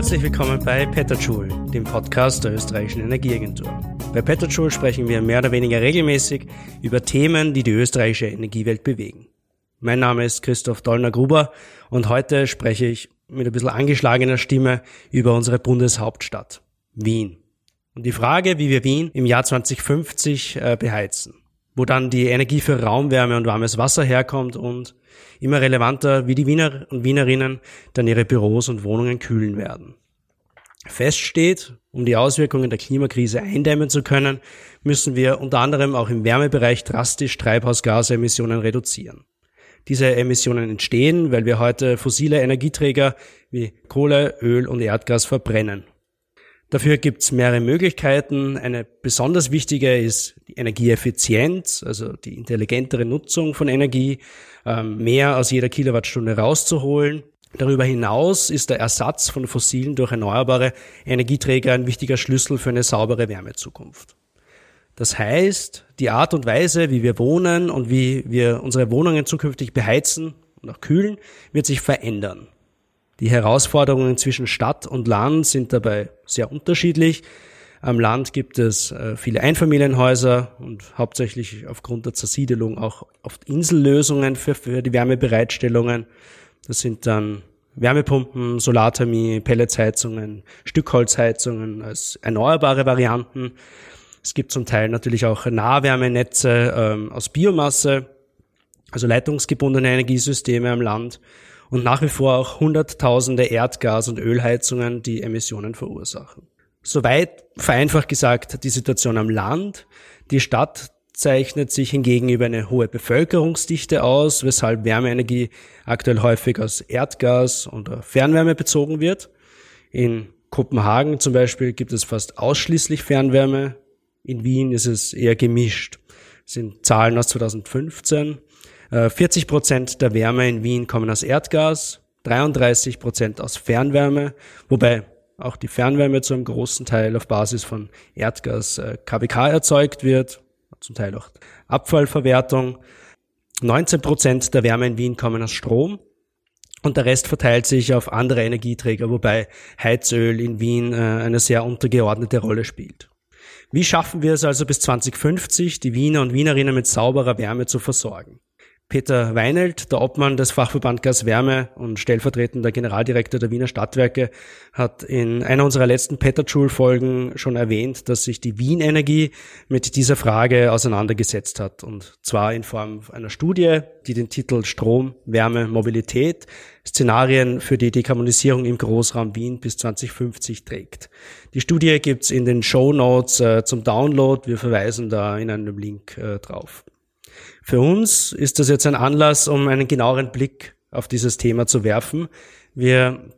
Herzlich willkommen bei Petterjoule, dem Podcast der österreichischen Energieagentur. Bei Petterjoule sprechen wir mehr oder weniger regelmäßig über Themen, die die österreichische Energiewelt bewegen. Mein Name ist Christoph Dollner-Gruber und heute spreche ich mit ein bisschen angeschlagener Stimme über unsere Bundeshauptstadt, Wien. Und die Frage, wie wir Wien im Jahr 2050 äh, beheizen, wo dann die Energie für Raumwärme und warmes Wasser herkommt und immer relevanter, wie die Wiener und Wienerinnen dann ihre Büros und Wohnungen kühlen werden. Fest steht, um die Auswirkungen der Klimakrise eindämmen zu können, müssen wir unter anderem auch im Wärmebereich drastisch Treibhausgasemissionen reduzieren. Diese Emissionen entstehen, weil wir heute fossile Energieträger wie Kohle, Öl und Erdgas verbrennen. Dafür gibt es mehrere Möglichkeiten. Eine besonders wichtige ist die Energieeffizienz, also die intelligentere Nutzung von Energie, ähm, mehr aus jeder Kilowattstunde rauszuholen. Darüber hinaus ist der Ersatz von fossilen durch erneuerbare Energieträger ein wichtiger Schlüssel für eine saubere Wärmezukunft. Das heißt, die Art und Weise, wie wir wohnen und wie wir unsere Wohnungen zukünftig beheizen und auch kühlen, wird sich verändern. Die Herausforderungen zwischen Stadt und Land sind dabei sehr unterschiedlich. Am Land gibt es äh, viele Einfamilienhäuser und hauptsächlich aufgrund der Zersiedelung auch oft Insellösungen für, für die Wärmebereitstellungen. Das sind dann Wärmepumpen, Solarthermie, Pelletsheizungen, Stückholzheizungen als erneuerbare Varianten. Es gibt zum Teil natürlich auch Nahwärmenetze ähm, aus Biomasse, also leitungsgebundene Energiesysteme am Land und nach wie vor auch Hunderttausende Erdgas- und Ölheizungen, die Emissionen verursachen. Soweit vereinfacht gesagt die Situation am Land. Die Stadt zeichnet sich hingegen über eine hohe Bevölkerungsdichte aus, weshalb Wärmeenergie aktuell häufig aus Erdgas oder Fernwärme bezogen wird. In Kopenhagen zum Beispiel gibt es fast ausschließlich Fernwärme. In Wien ist es eher gemischt. Das sind Zahlen aus 2015. 40 äh, Prozent der Wärme in Wien kommen aus Erdgas, 33 Prozent aus Fernwärme, wobei auch die Fernwärme zu einem großen Teil auf Basis von Erdgas äh, KWK erzeugt wird, zum Teil auch Abfallverwertung. 19 Prozent der Wärme in Wien kommen aus Strom und der Rest verteilt sich auf andere Energieträger, wobei Heizöl in Wien äh, eine sehr untergeordnete Rolle spielt. Wie schaffen wir es also bis 2050, die Wiener und Wienerinnen mit sauberer Wärme zu versorgen? Peter Weinelt, der Obmann des Fachverband Gas Wärme und stellvertretender Generaldirektor der Wiener Stadtwerke, hat in einer unserer letzten Petterjoule-Folgen schon erwähnt, dass sich die Wien Energie mit dieser Frage auseinandergesetzt hat. Und zwar in Form einer Studie, die den Titel Strom, Wärme, Mobilität, Szenarien für die Dekarbonisierung im Großraum Wien bis 2050 trägt. Die Studie gibt's in den Show Notes äh, zum Download. Wir verweisen da in einem Link äh, drauf. Für uns ist das jetzt ein Anlass, um einen genaueren Blick auf dieses Thema zu werfen. Wir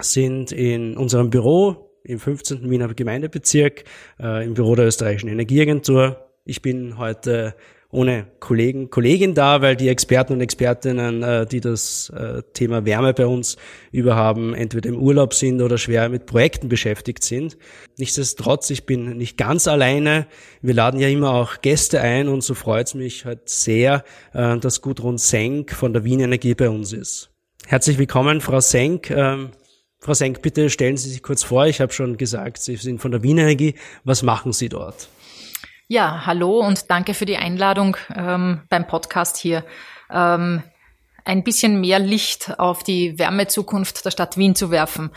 sind in unserem Büro im 15. Wiener Gemeindebezirk, äh, im Büro der österreichischen Energieagentur. Ich bin heute ohne Kollegen, Kollegin da, weil die Experten und Expertinnen, äh, die das äh, Thema Wärme bei uns überhaben, entweder im Urlaub sind oder schwer mit Projekten beschäftigt sind. Nichtsdestotrotz, ich bin nicht ganz alleine. Wir laden ja immer auch Gäste ein und so freut es mich halt sehr, äh, dass Gudrun Senk von der Wien Energie bei uns ist. Herzlich willkommen, Frau Senk. Ähm, Frau Senk, bitte stellen Sie sich kurz vor. Ich habe schon gesagt, Sie sind von der Wien Energie. Was machen Sie dort? Ja, hallo und danke für die Einladung ähm, beim Podcast hier. Ähm, ein bisschen mehr Licht auf die Wärmezukunft der Stadt Wien zu werfen.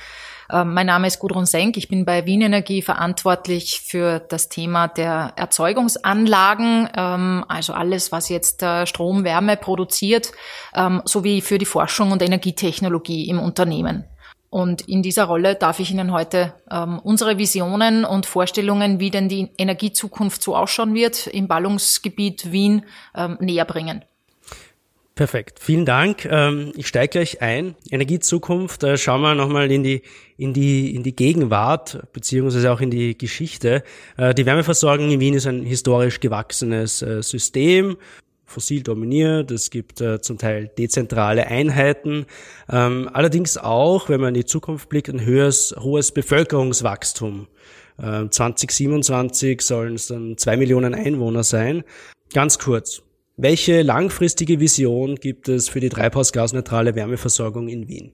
Ähm, mein Name ist Gudrun Senk. Ich bin bei Wien Energie verantwortlich für das Thema der Erzeugungsanlagen, ähm, also alles, was jetzt äh, Strom, Wärme produziert, ähm, sowie für die Forschung und Energietechnologie im Unternehmen. Und in dieser Rolle darf ich Ihnen heute ähm, unsere Visionen und Vorstellungen, wie denn die Energiezukunft so ausschauen wird, im Ballungsgebiet Wien ähm, näher bringen. Perfekt, vielen Dank. Ähm, ich steige gleich ein. Energiezukunft, äh, schauen wir nochmal in die, in, die, in die Gegenwart, beziehungsweise auch in die Geschichte. Äh, die Wärmeversorgung in Wien ist ein historisch gewachsenes äh, System fossil dominiert, es gibt äh, zum Teil dezentrale Einheiten, ähm, allerdings auch, wenn man in die Zukunft blickt, ein höheres, hohes Bevölkerungswachstum. Äh, 2027 sollen es dann zwei Millionen Einwohner sein. Ganz kurz, welche langfristige Vision gibt es für die treibhausgasneutrale Wärmeversorgung in Wien?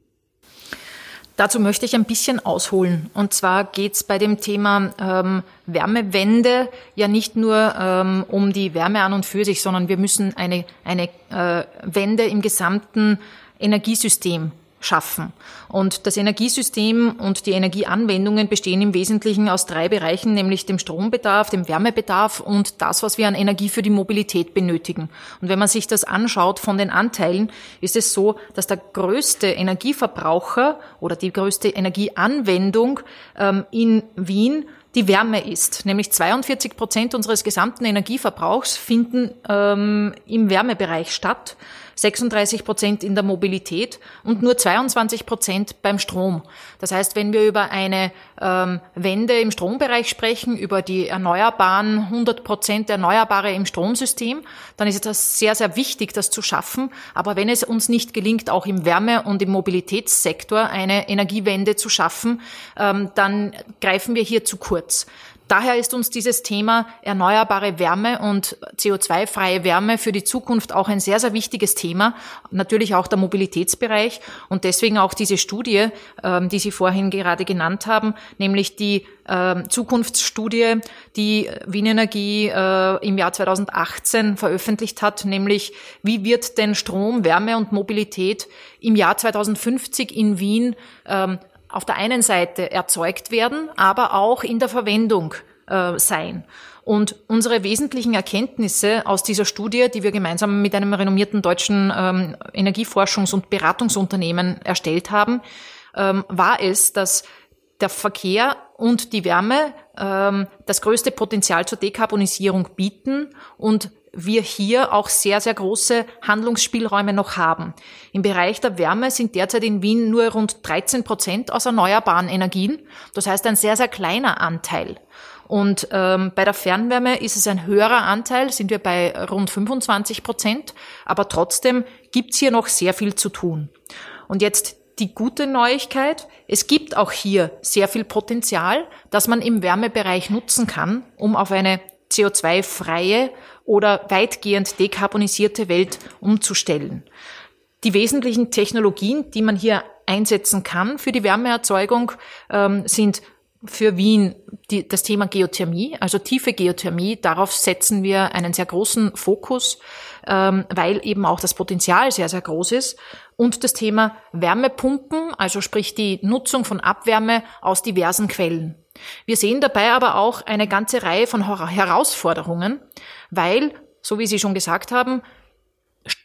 Dazu möchte ich ein bisschen ausholen. Und zwar geht es bei dem Thema ähm, Wärmewende ja nicht nur ähm, um die Wärme an und für sich, sondern wir müssen eine, eine äh, Wende im gesamten Energiesystem schaffen. Und das Energiesystem und die Energieanwendungen bestehen im Wesentlichen aus drei Bereichen, nämlich dem Strombedarf, dem Wärmebedarf und das, was wir an Energie für die Mobilität benötigen. Und wenn man sich das anschaut von den Anteilen, ist es so, dass der größte Energieverbraucher oder die größte Energieanwendung ähm, in Wien die Wärme ist. Nämlich 42 Prozent unseres gesamten Energieverbrauchs finden ähm, im Wärmebereich statt. 36 Prozent in der Mobilität und nur 22 Prozent beim Strom. Das heißt, wenn wir über eine ähm, Wende im Strombereich sprechen, über die erneuerbaren 100 Prozent Erneuerbare im Stromsystem, dann ist es sehr, sehr wichtig, das zu schaffen. Aber wenn es uns nicht gelingt, auch im Wärme- und im Mobilitätssektor eine Energiewende zu schaffen, ähm, dann greifen wir hier zu kurz. Daher ist uns dieses Thema erneuerbare Wärme und CO2-freie Wärme für die Zukunft auch ein sehr, sehr wichtiges Thema. Natürlich auch der Mobilitätsbereich und deswegen auch diese Studie, ähm, die Sie vorhin gerade genannt haben, nämlich die ähm, Zukunftsstudie, die Wien Energie äh, im Jahr 2018 veröffentlicht hat, nämlich wie wird denn Strom, Wärme und Mobilität im Jahr 2050 in Wien ähm, auf der einen Seite erzeugt werden, aber auch in der Verwendung äh, sein. Und unsere wesentlichen Erkenntnisse aus dieser Studie, die wir gemeinsam mit einem renommierten deutschen ähm, Energieforschungs- und Beratungsunternehmen erstellt haben, ähm, war es, dass der Verkehr und die Wärme ähm, das größte Potenzial zur Dekarbonisierung bieten und wir hier auch sehr, sehr große Handlungsspielräume noch haben. Im Bereich der Wärme sind derzeit in Wien nur rund 13 Prozent aus erneuerbaren Energien. Das heißt ein sehr, sehr kleiner Anteil. Und ähm, bei der Fernwärme ist es ein höherer Anteil, sind wir bei rund 25 Prozent. Aber trotzdem gibt's hier noch sehr viel zu tun. Und jetzt die gute Neuigkeit, es gibt auch hier sehr viel Potenzial, das man im Wärmebereich nutzen kann, um auf eine CO2-freie oder weitgehend dekarbonisierte Welt umzustellen. Die wesentlichen Technologien, die man hier einsetzen kann für die Wärmeerzeugung, ähm, sind für Wien die, das Thema Geothermie, also tiefe Geothermie. Darauf setzen wir einen sehr großen Fokus, ähm, weil eben auch das Potenzial sehr, sehr groß ist. Und das Thema Wärmepumpen, also sprich die Nutzung von Abwärme aus diversen Quellen. Wir sehen dabei aber auch eine ganze Reihe von Herausforderungen, weil, so wie Sie schon gesagt haben,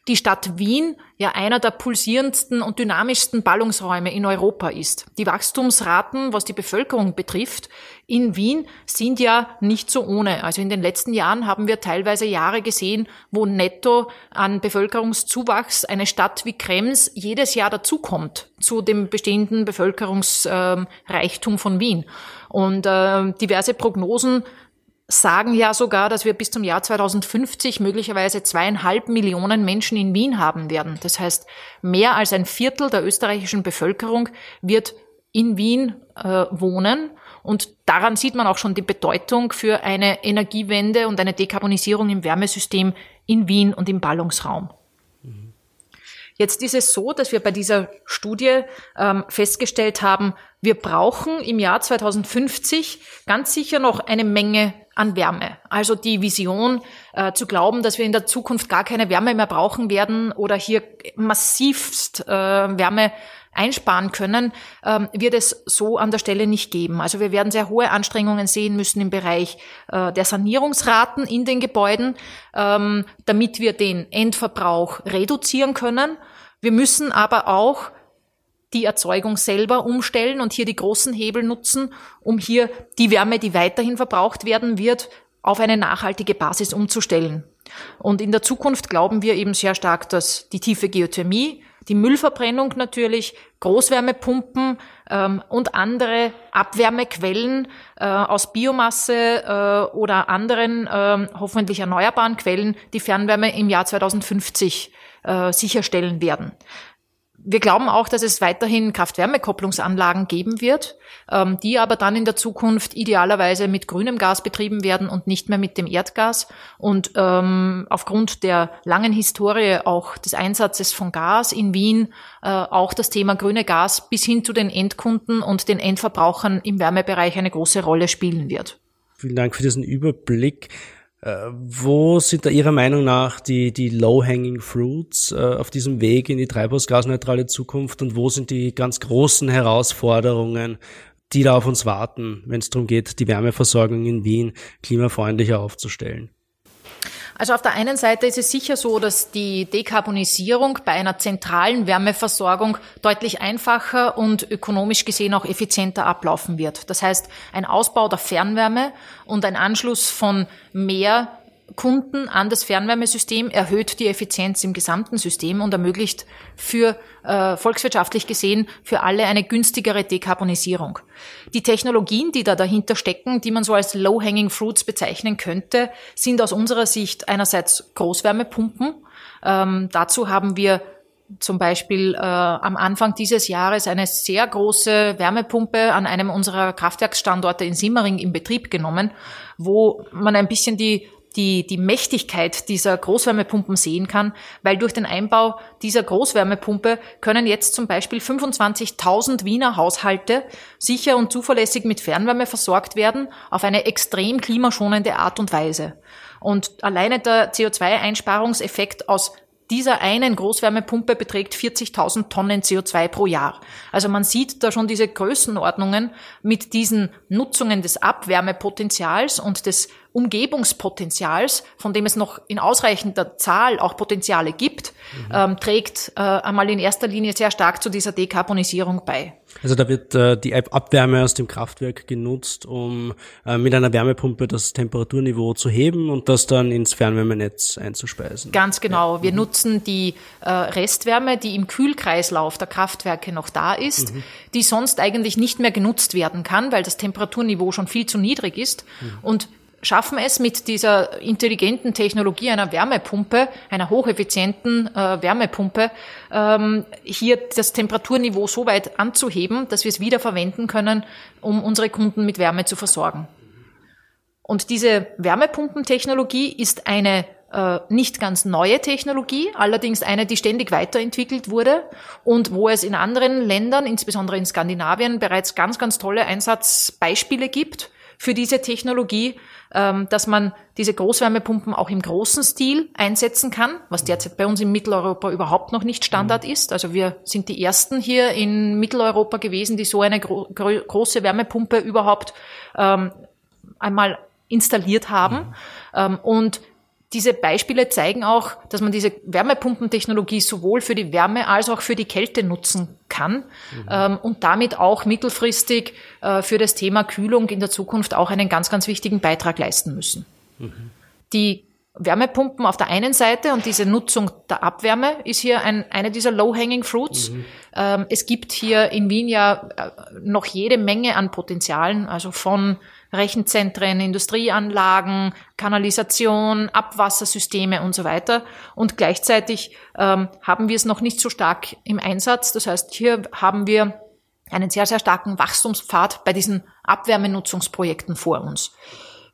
die Stadt Wien ja einer der pulsierendsten und dynamischsten Ballungsräume in Europa ist. Die Wachstumsraten, was die Bevölkerung betrifft, in Wien sind ja nicht so ohne. Also in den letzten Jahren haben wir teilweise Jahre gesehen, wo netto an Bevölkerungszuwachs eine Stadt wie Krems jedes Jahr dazukommt zu dem bestehenden Bevölkerungsreichtum von Wien. Und äh, diverse Prognosen sagen ja sogar, dass wir bis zum Jahr 2050 möglicherweise zweieinhalb Millionen Menschen in Wien haben werden. Das heißt, mehr als ein Viertel der österreichischen Bevölkerung wird in Wien äh, wohnen. Und daran sieht man auch schon die Bedeutung für eine Energiewende und eine Dekarbonisierung im Wärmesystem in Wien und im Ballungsraum. Jetzt ist es so, dass wir bei dieser Studie ähm, festgestellt haben, wir brauchen im Jahr 2050 ganz sicher noch eine Menge an Wärme. Also die Vision äh, zu glauben, dass wir in der Zukunft gar keine Wärme mehr brauchen werden oder hier massivst äh, Wärme einsparen können, ähm, wird es so an der Stelle nicht geben. Also wir werden sehr hohe Anstrengungen sehen müssen im Bereich äh, der Sanierungsraten in den Gebäuden, ähm, damit wir den Endverbrauch reduzieren können. Wir müssen aber auch die Erzeugung selber umstellen und hier die großen Hebel nutzen, um hier die Wärme, die weiterhin verbraucht werden wird, auf eine nachhaltige Basis umzustellen. Und in der Zukunft glauben wir eben sehr stark, dass die tiefe Geothermie, die Müllverbrennung natürlich, Großwärmepumpen ähm, und andere Abwärmequellen äh, aus Biomasse äh, oder anderen äh, hoffentlich erneuerbaren Quellen die Fernwärme im Jahr 2050 äh, sicherstellen werden. Wir glauben auch, dass es weiterhin Kraft-Wärme-Kopplungsanlagen geben wird, ähm, die aber dann in der Zukunft idealerweise mit grünem Gas betrieben werden und nicht mehr mit dem Erdgas. Und ähm, aufgrund der langen Historie auch des Einsatzes von Gas in Wien äh, auch das Thema grüne Gas bis hin zu den Endkunden und den Endverbrauchern im Wärmebereich eine große Rolle spielen wird. Vielen Dank für diesen Überblick. Äh, wo sind da Ihrer Meinung nach die, die low-hanging fruits äh, auf diesem Weg in die treibhausgasneutrale Zukunft und wo sind die ganz großen Herausforderungen, die da auf uns warten, wenn es darum geht, die Wärmeversorgung in Wien klimafreundlicher aufzustellen? Also auf der einen Seite ist es sicher so, dass die Dekarbonisierung bei einer zentralen Wärmeversorgung deutlich einfacher und ökonomisch gesehen auch effizienter ablaufen wird. Das heißt, ein Ausbau der Fernwärme und ein Anschluss von mehr Kunden an das Fernwärmesystem erhöht die Effizienz im gesamten System und ermöglicht für äh, volkswirtschaftlich gesehen für alle eine günstigere Dekarbonisierung. Die Technologien, die da dahinter stecken, die man so als low-hanging fruits bezeichnen könnte, sind aus unserer Sicht einerseits Großwärmepumpen. Ähm, dazu haben wir zum Beispiel äh, am Anfang dieses Jahres eine sehr große Wärmepumpe an einem unserer Kraftwerksstandorte in Simmering in Betrieb genommen, wo man ein bisschen die die, die Mächtigkeit dieser Großwärmepumpen sehen kann, weil durch den Einbau dieser Großwärmepumpe können jetzt zum Beispiel 25.000 Wiener Haushalte sicher und zuverlässig mit Fernwärme versorgt werden auf eine extrem klimaschonende Art und Weise. Und alleine der CO2-Einsparungseffekt aus dieser einen Großwärmepumpe beträgt 40.000 Tonnen CO2 pro Jahr. Also man sieht da schon diese Größenordnungen mit diesen Nutzungen des Abwärmepotenzials und des Umgebungspotenzials, von dem es noch in ausreichender Zahl auch Potenziale gibt, mhm. ähm, trägt äh, einmal in erster Linie sehr stark zu dieser Dekarbonisierung bei. Also da wird äh, die Abwärme aus dem Kraftwerk genutzt, um äh, mit einer Wärmepumpe das Temperaturniveau zu heben und das dann ins Fernwärmenetz einzuspeisen. Ganz genau. Ja. Wir mhm. nutzen die äh, Restwärme, die im Kühlkreislauf der Kraftwerke noch da ist, mhm. die sonst eigentlich nicht mehr genutzt werden kann, weil das Temperaturniveau schon viel zu niedrig ist. Mhm. Und schaffen es mit dieser intelligenten Technologie einer Wärmepumpe, einer hocheffizienten äh, Wärmepumpe, ähm, hier das Temperaturniveau so weit anzuheben, dass wir es wieder verwenden können, um unsere Kunden mit Wärme zu versorgen. Und diese Wärmepumpentechnologie ist eine äh, nicht ganz neue Technologie, allerdings eine, die ständig weiterentwickelt wurde und wo es in anderen Ländern, insbesondere in Skandinavien, bereits ganz, ganz tolle Einsatzbeispiele gibt für diese Technologie, ähm, dass man diese Großwärmepumpen auch im großen Stil einsetzen kann, was derzeit bei uns in Mitteleuropa überhaupt noch nicht Standard mhm. ist. Also wir sind die ersten hier in Mitteleuropa gewesen, die so eine gro große Wärmepumpe überhaupt ähm, einmal installiert haben. Mhm. Ähm, und diese Beispiele zeigen auch, dass man diese Wärmepumpentechnologie sowohl für die Wärme als auch für die Kälte nutzen kann mhm. ähm, und damit auch mittelfristig äh, für das Thema Kühlung in der Zukunft auch einen ganz, ganz wichtigen Beitrag leisten müssen. Mhm. Die Wärmepumpen auf der einen Seite und diese Nutzung der Abwärme ist hier ein, eine dieser low-hanging fruits. Mhm. Ähm, es gibt hier in Wien ja äh, noch jede Menge an Potenzialen, also von Rechenzentren, Industrieanlagen, Kanalisation, Abwassersysteme und so weiter. Und gleichzeitig ähm, haben wir es noch nicht so stark im Einsatz. Das heißt, hier haben wir einen sehr, sehr starken Wachstumspfad bei diesen Abwärmenutzungsprojekten vor uns.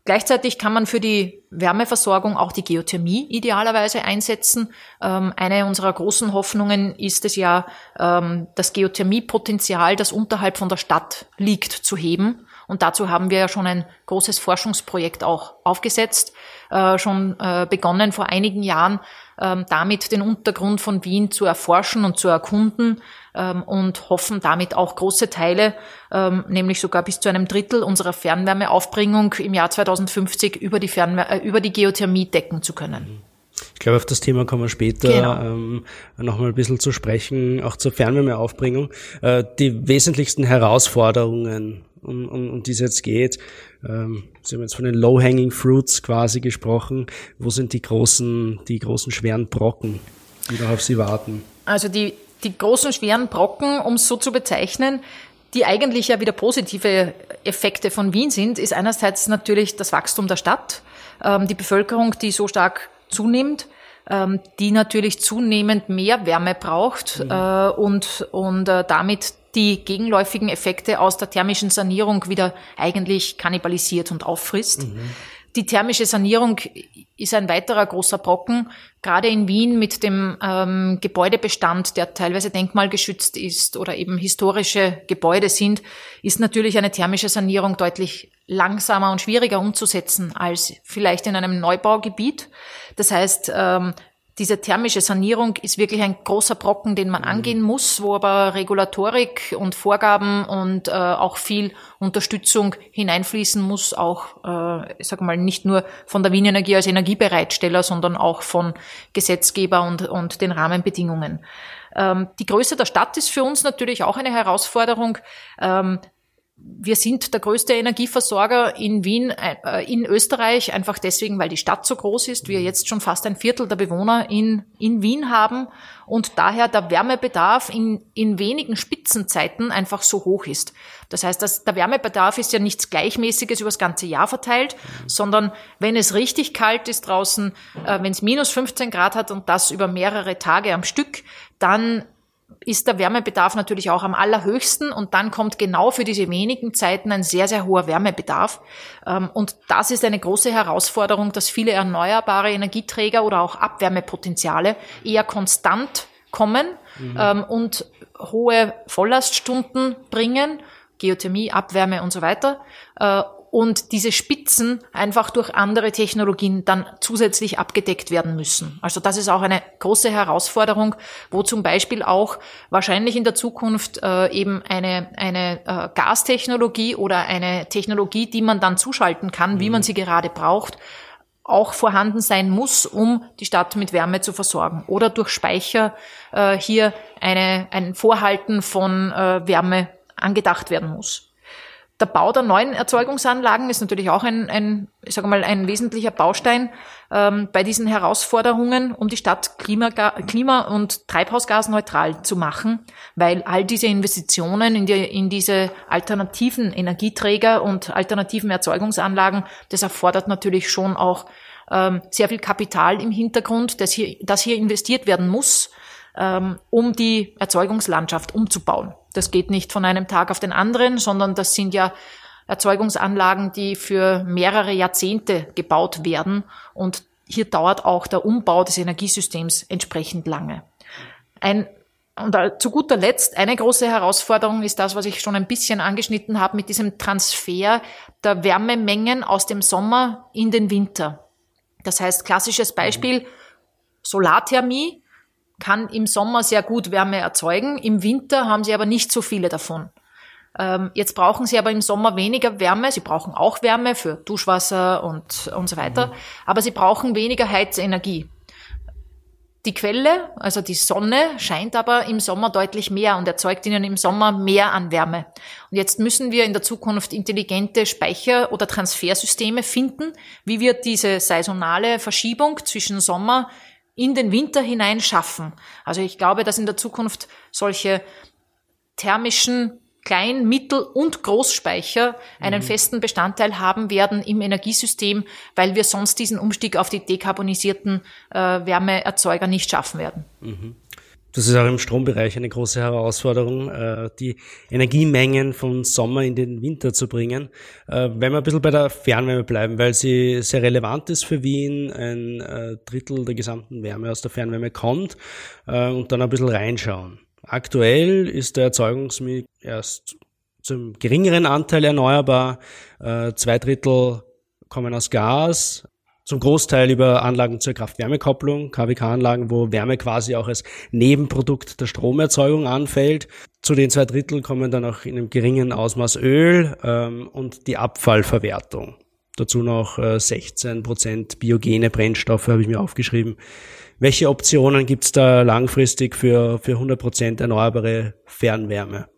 Gleichzeitig kann man für die Wärmeversorgung auch die Geothermie idealerweise einsetzen. Ähm, eine unserer großen Hoffnungen ist es ja, ähm, das Geothermiepotenzial, das unterhalb von der Stadt liegt, zu heben. Und dazu haben wir ja schon ein großes Forschungsprojekt auch aufgesetzt, äh, schon äh, begonnen vor einigen Jahren, ähm, damit den Untergrund von Wien zu erforschen und zu erkunden ähm, und hoffen damit auch große Teile, ähm, nämlich sogar bis zu einem Drittel unserer Fernwärmeaufbringung im Jahr 2050 über die, Fernwär äh, über die Geothermie decken zu können. Ich glaube, auf das Thema kommen wir später genau. ähm, nochmal ein bisschen zu sprechen, auch zur Fernwärmeaufbringung. Äh, die wesentlichsten Herausforderungen um, um, um die es jetzt geht. Ähm, Sie haben jetzt von den Low-Hanging Fruits quasi gesprochen. Wo sind die großen, die großen schweren Brocken, die noch auf Sie warten? Also die, die großen schweren Brocken, um es so zu bezeichnen, die eigentlich ja wieder positive Effekte von Wien sind, ist einerseits natürlich das Wachstum der Stadt, ähm, die Bevölkerung, die so stark zunimmt ähm, die natürlich zunehmend mehr Wärme braucht mhm. äh, und, und äh, damit die gegenläufigen Effekte aus der thermischen Sanierung wieder eigentlich kannibalisiert und auffrisst. Mhm. Die thermische Sanierung ist ein weiterer großer Brocken, gerade in Wien mit dem ähm, Gebäudebestand, der teilweise denkmalgeschützt ist oder eben historische Gebäude sind, ist natürlich eine thermische Sanierung deutlich langsamer und schwieriger umzusetzen als vielleicht in einem Neubaugebiet. Das heißt, ähm, diese thermische Sanierung ist wirklich ein großer Brocken, den man mhm. angehen muss, wo aber Regulatorik und Vorgaben und äh, auch viel Unterstützung hineinfließen muss, auch, äh, ich sag mal, nicht nur von der Wien Energie als Energiebereitsteller, sondern auch von Gesetzgeber und, und den Rahmenbedingungen. Ähm, die Größe der Stadt ist für uns natürlich auch eine Herausforderung. Ähm, wir sind der größte Energieversorger in Wien, äh, in Österreich, einfach deswegen, weil die Stadt so groß ist. Wir jetzt schon fast ein Viertel der Bewohner in, in Wien haben und daher der Wärmebedarf in, in wenigen Spitzenzeiten einfach so hoch ist. Das heißt, dass der Wärmebedarf ist ja nichts Gleichmäßiges über das ganze Jahr verteilt, sondern wenn es richtig kalt ist draußen, äh, wenn es minus 15 Grad hat und das über mehrere Tage am Stück, dann ist der Wärmebedarf natürlich auch am allerhöchsten und dann kommt genau für diese wenigen Zeiten ein sehr, sehr hoher Wärmebedarf. Ähm, und das ist eine große Herausforderung, dass viele erneuerbare Energieträger oder auch Abwärmepotenziale eher konstant kommen mhm. Ähm, und hohe Volllaststunden bringen, Geothermie, Abwärme und so weiter, äh, und diese Spitzen einfach durch andere Technologien dann zusätzlich abgedeckt werden müssen. Also das ist auch eine große Herausforderung, wo zum Beispiel auch wahrscheinlich in der Zukunft äh, eben eine, eine äh, Gastechnologie oder eine Technologie, die man dann zuschalten kann, mhm. wie man sie gerade braucht, auch vorhanden sein muss, um die Stadt mit Wärme zu versorgen. Oder durch Speicher äh, hier eine, ein Vorhalten von äh, Wärme angedacht werden muss. Der Bau der neuen Erzeugungsanlagen ist natürlich auch ein, ein ich sage mal, ein wesentlicher Baustein ähm, bei diesen Herausforderungen, um die Stadt klima, klima- und treibhausgasneutral zu machen, weil all diese Investitionen in, die, in diese alternativen Energieträger und alternativen Erzeugungsanlagen, das erfordert natürlich schon auch ähm, sehr viel Kapital im Hintergrund, das hier, das hier investiert werden muss, ähm, um die Erzeugungslandschaft umzubauen. Das geht nicht von einem Tag auf den anderen, sondern das sind ja Erzeugungsanlagen, die für mehrere Jahrzehnte gebaut werden. Und hier dauert auch der Umbau des Energiesystems entsprechend lange. Ein und zu guter Letzt, eine große Herausforderung ist das, was ich schon ein bisschen angeschnitten habe, mit diesem Transfer der Wärmemengen aus dem Sommer in den Winter. Das heißt, klassisches Beispiel, Solarthermie kann im Sommer sehr gut Wärme erzeugen. Im Winter haben sie aber nicht so viele davon. Ähm, jetzt brauchen sie aber im Sommer weniger Wärme. Sie brauchen auch Wärme für Duschwasser und, und so weiter. Mhm. Aber sie brauchen weniger Heizenergie. Die Quelle, also die Sonne, scheint aber im Sommer deutlich mehr und erzeugt ihnen im Sommer mehr an Wärme. Und jetzt müssen wir in der Zukunft intelligente Speicher- oder Transfersysteme finden, wie wir diese saisonale Verschiebung zwischen Sommer, in den Winter hinein schaffen. Also ich glaube, dass in der Zukunft solche thermischen Klein-, Mittel- und Großspeicher einen mhm. festen Bestandteil haben werden im Energiesystem, weil wir sonst diesen Umstieg auf die dekarbonisierten äh, Wärmeerzeuger nicht schaffen werden. Mhm. Das ist auch im Strombereich eine große Herausforderung, äh, die Energiemengen von Sommer in den Winter zu bringen. Äh, wenn wir ein bisschen bei der Fernwärme bleiben, weil sie sehr relevant ist für Wien, ein äh, Drittel der gesamten Wärme aus der Fernwärme kommt und dann ein bisschen reinschauen. Aktuell ist der Erzeugungsmix erst zum geringeren Anteil erneuerbar, zwei Drittel kommen aus Gas, zum Großteil über Anlagen zur Kraft-Wärme-Kopplung, KWK-Anlagen, wo Wärme quasi auch als Nebenprodukt der Stromerzeugung anfällt. Zu den zwei Drittel kommen dann auch in einem geringen Ausmaß Öl ähm, und die Abfallverwertung. Dazu noch äh, 16 Prozent biogene Brennstoffe habe ich mir aufgeschrieben. Welche Optionen gibt es da langfristig für, für 100 Prozent erneuerbare Fernwärme?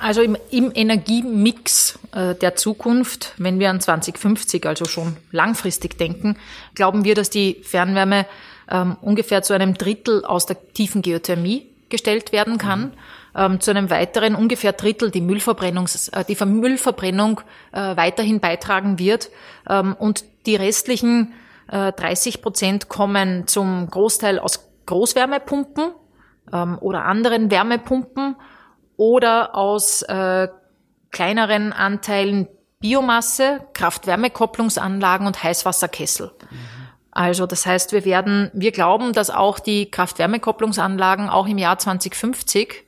Also im, im Energiemix äh, der Zukunft, wenn wir an 2050, also schon langfristig denken, glauben wir, dass die Fernwärme ähm, ungefähr zu einem Drittel aus der tiefen Geothermie gestellt werden kann. Ähm, zu einem weiteren ungefähr Drittel die, Müllverbrennungs, äh, die Müllverbrennung äh, weiterhin beitragen wird ähm, und die restlichen 30 Prozent kommen zum Großteil aus Großwärmepumpen ähm, oder anderen Wärmepumpen oder aus äh, kleineren Anteilen Biomasse, Kraft-Wärme-Kopplungsanlagen und Heißwasserkessel. Mhm. Also das heißt, wir werden, wir glauben, dass auch die Kraft-Wärme-Kopplungsanlagen auch im Jahr 2050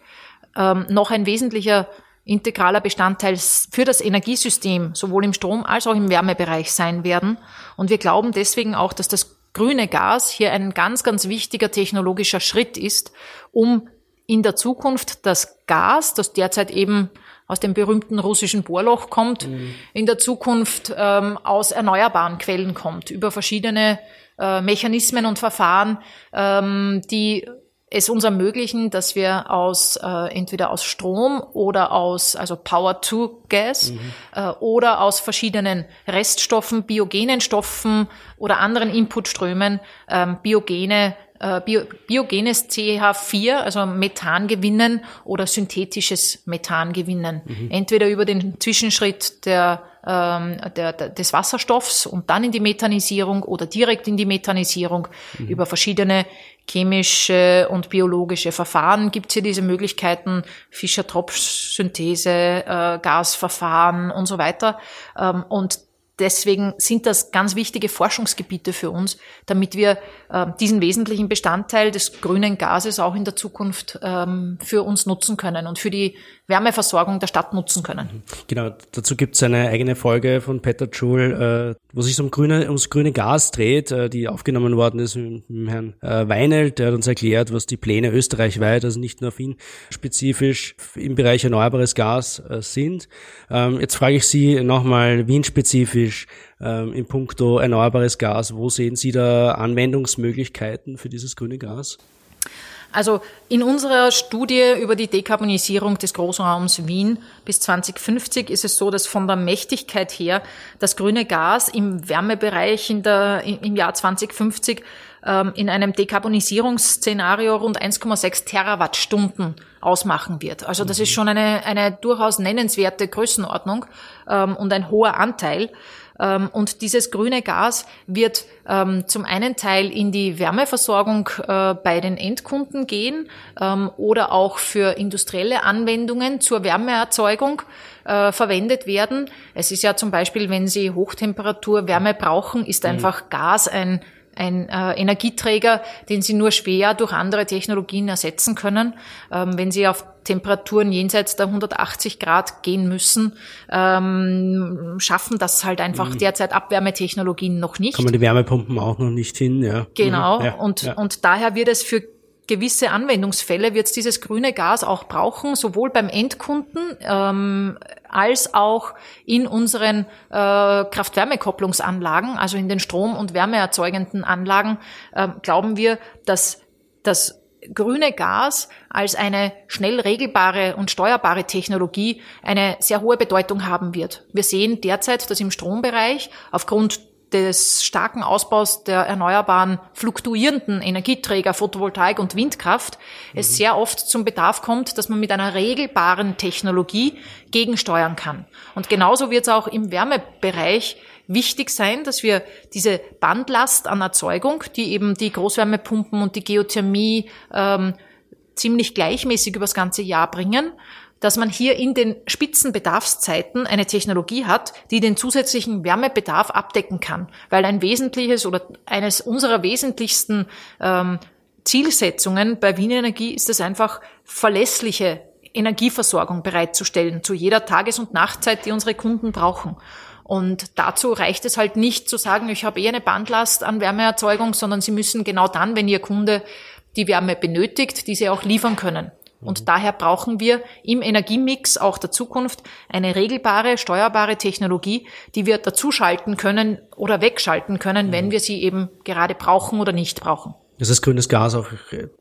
ähm, noch ein wesentlicher integraler Bestandteil für das Energiesystem, sowohl im Strom als auch im Wärmebereich sein werden. Und wir glauben deswegen auch, dass das grüne Gas hier ein ganz, ganz wichtiger technologischer Schritt ist, um in der Zukunft das Gas, das derzeit eben aus dem berühmten russischen Bohrloch kommt, mhm. in der Zukunft ähm, aus erneuerbaren Quellen kommt, über verschiedene äh, Mechanismen und Verfahren, ähm, die es uns ermöglichen, dass wir aus äh, entweder aus Strom oder aus also Power to Gas mhm. äh, oder aus verschiedenen Reststoffen, biogenen Stoffen oder anderen Inputströmen ähm, biogene Bio, biogenes CH4, also Methan gewinnen oder synthetisches Methan gewinnen. Mhm. Entweder über den Zwischenschritt der, ähm, der, der, des Wasserstoffs und dann in die Methanisierung oder direkt in die Methanisierung. Mhm. Über verschiedene chemische und biologische Verfahren gibt es hier diese Möglichkeiten, Fischer-Tropsch-Synthese, äh, Gasverfahren und so weiter. Ähm, und deswegen sind das ganz wichtige Forschungsgebiete für uns, damit wir äh, diesen wesentlichen Bestandteil des grünen Gases auch in der Zukunft ähm, für uns nutzen können und für die Wärmeversorgung der Stadt nutzen können. Genau, dazu gibt es eine eigene Folge von Peter Joule, äh, wo sich um grüne, ums grüne Gas dreht, äh, die aufgenommen worden ist mit, mit Herrn äh, Weinelt, der hat uns erklärt, was die Pläne österreichweit, also nicht nur ihn spezifisch im Bereich erneuerbares Gas äh, sind. Ähm, jetzt frage ich Sie nochmal Wien-spezifisch ähm, in puncto erneuerbares Gas. Wo sehen Sie da Anwendungsmöglichkeiten für dieses grüne Gas? Also in unserer Studie über die Dekarbonisierung des Großraums Wien bis 2050 ist es so, dass von der Mächtigkeit her das grüne Gas im Wärmebereich in der, im Jahr 2050 ähm, in einem Dekarbonisierungsszenario rund 1,6 Terawattstunden ausmachen wird. Also das ist schon eine, eine durchaus nennenswerte Größenordnung ähm, und ein hoher Anteil. Ähm, und dieses grüne Gas wird ähm, zum einen Teil in die Wärmeversorgung äh, bei den Endkunden gehen ähm, oder auch für industrielle Anwendungen zur Wärmeerzeugung äh, verwendet werden. Es ist ja zum Beispiel, wenn Sie Hochtemperatur Wärme brauchen, ist mhm. einfach Gas ein ein äh, Energieträger, den Sie nur schwer durch andere Technologien ersetzen können. Ähm, wenn Sie auf Temperaturen jenseits der 180 Grad gehen müssen, ähm, schaffen das halt einfach mhm. derzeit Abwärmetechnologien noch nicht. Kommen die Wärmepumpen auch noch nicht hin, ja. Genau. Mhm. Ja, und, ja. und daher wird es für gewisse Anwendungsfälle wird es dieses grüne Gas auch brauchen, sowohl beim Endkunden ähm, als auch in unseren äh, Kraft-Wärme-Kopplungsanlagen, also in den Strom- und Wärmeerzeugenden Anlagen, äh, glauben wir, dass das grüne Gas als eine schnell regelbare und steuerbare Technologie eine sehr hohe Bedeutung haben wird. Wir sehen derzeit, dass im Strombereich aufgrund des starken Ausbaus der erneuerbaren fluktuierenden Energieträger Photovoltaik und Windkraft mhm. es sehr oft zum Bedarf kommt, dass man mit einer regelbaren Technologie gegensteuern kann. Und genauso wird es auch im Wärmebereich wichtig sein, dass wir diese Bandlast an Erzeugung, die eben die Großwärmepumpen und die Geothermie ähm, ziemlich gleichmäßig übers ganze Jahr bringen, dass man hier in den Spitzenbedarfszeiten eine Technologie hat, die den zusätzlichen Wärmebedarf abdecken kann. Weil ein wesentliches oder eines unserer wesentlichsten ähm, Zielsetzungen bei Wien Energie ist es einfach, verlässliche Energieversorgung bereitzustellen zu jeder Tages- und Nachtzeit, die unsere Kunden brauchen. Und dazu reicht es halt nicht zu sagen, ich habe eh eine Bandlast an Wärmeerzeugung, sondern Sie müssen genau dann, wenn Ihr Kunde die Wärme benötigt, diese auch liefern können. Und mhm. daher brauchen wir im Energiemix auch der Zukunft eine regelbare, steuerbare Technologie, die wir dazuschalten können oder wegschalten können, mhm. wenn wir sie eben gerade brauchen oder nicht brauchen. Das ist grünes Gas auch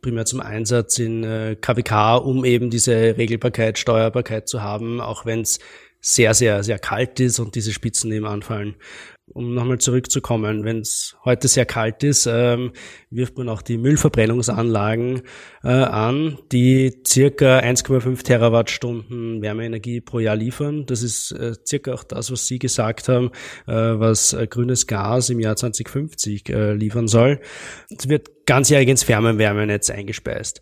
primär zum Einsatz in äh, KWK, um eben diese Regelbarkeit, Steuerbarkeit zu haben, auch wenn es sehr, sehr, sehr kalt ist und diese Spitzen eben anfallen. Um nochmal zurückzukommen, wenn es heute sehr kalt ist, ähm, wirft man auch die Müllverbrennungsanlagen äh, an, die circa 1,5 Terawattstunden Wärmeenergie pro Jahr liefern. Das ist äh, circa auch das, was Sie gesagt haben, äh, was äh, grünes Gas im Jahr 2050 äh, liefern soll. Es wird ganzjährig ins Fernwärmenetz eingespeist.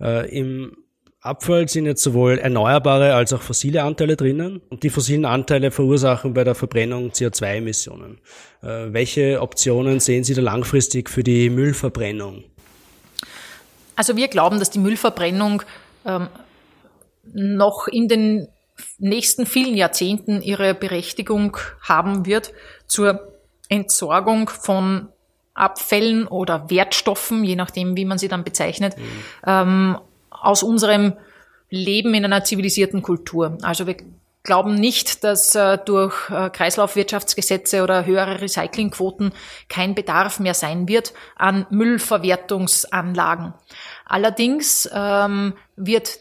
Äh, Im Abfall sind jetzt sowohl erneuerbare als auch fossile Anteile drinnen und die fossilen Anteile verursachen bei der Verbrennung CO2-Emissionen. Äh, welche Optionen sehen Sie da langfristig für die Müllverbrennung? Also wir glauben, dass die Müllverbrennung ähm, noch in den nächsten vielen Jahrzehnten ihre Berechtigung haben wird zur Entsorgung von Abfällen oder Wertstoffen, je nachdem, wie man sie dann bezeichnet, mhm. ähm, aus unserem Leben in einer zivilisierten Kultur. Also wir glauben nicht, dass äh, durch äh, Kreislaufwirtschaftsgesetze oder höhere Recyclingquoten kein Bedarf mehr sein wird an Müllverwertungsanlagen. Allerdings ähm, wird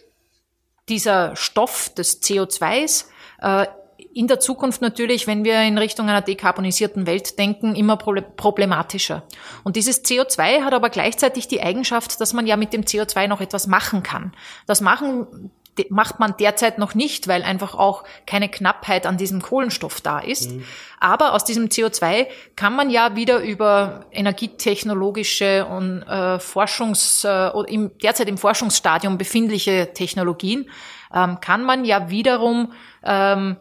dieser Stoff des CO2s äh, in der Zukunft natürlich, wenn wir in Richtung einer dekarbonisierten Welt denken, immer problematischer. Und dieses CO2 hat aber gleichzeitig die Eigenschaft, dass man ja mit dem CO2 noch etwas machen kann. Das machen macht man derzeit noch nicht, weil einfach auch keine Knappheit an diesem Kohlenstoff da ist. Mhm. Aber aus diesem CO2 kann man ja wieder über energietechnologische und äh, Forschungs, äh, im, derzeit im Forschungsstadium befindliche Technologien, ähm, kann man ja wiederum ähm,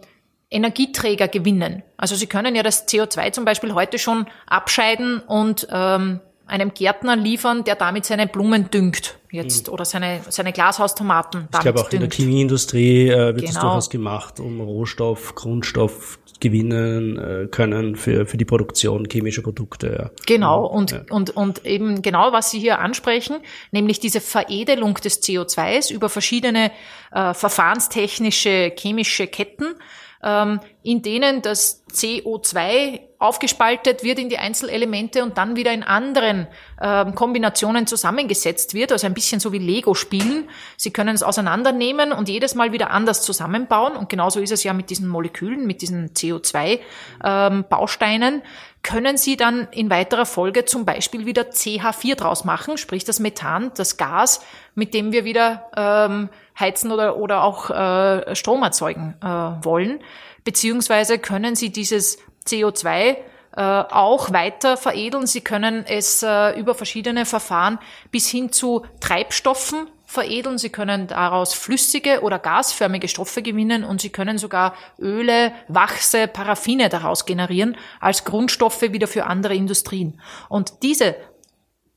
Energieträger gewinnen. Also Sie können ja das CO2 zum Beispiel heute schon abscheiden und ähm, einem Gärtner liefern, der damit seine Blumen düngt jetzt mhm. oder seine, seine Glashaustomaten. Ich glaube auch düngt. in der Chemieindustrie äh, wird genau. das durchaus gemacht, um Rohstoff, Grundstoff gewinnen äh, können für, für die Produktion chemischer Produkte. Ja. Genau, und, ja. und, und eben genau, was Sie hier ansprechen, nämlich diese Veredelung des CO2s über verschiedene äh, verfahrenstechnische chemische Ketten, in denen das CO2 aufgespaltet wird in die Einzelelemente und dann wieder in anderen ähm, Kombinationen zusammengesetzt wird, also ein bisschen so wie Lego spielen. Sie können es auseinandernehmen und jedes Mal wieder anders zusammenbauen und genauso ist es ja mit diesen Molekülen, mit diesen CO2-Bausteinen. Ähm, können Sie dann in weiterer Folge zum Beispiel wieder CH4 draus machen, sprich das Methan, das Gas, mit dem wir wieder ähm, heizen oder, oder auch äh, Strom erzeugen äh, wollen. Beziehungsweise können Sie dieses CO2 äh, auch weiter veredeln. Sie können es äh, über verschiedene Verfahren bis hin zu Treibstoffen veredeln. Sie können daraus flüssige oder gasförmige Stoffe gewinnen und Sie können sogar Öle, Wachse, Paraffine daraus generieren als Grundstoffe wieder für andere Industrien. Und diese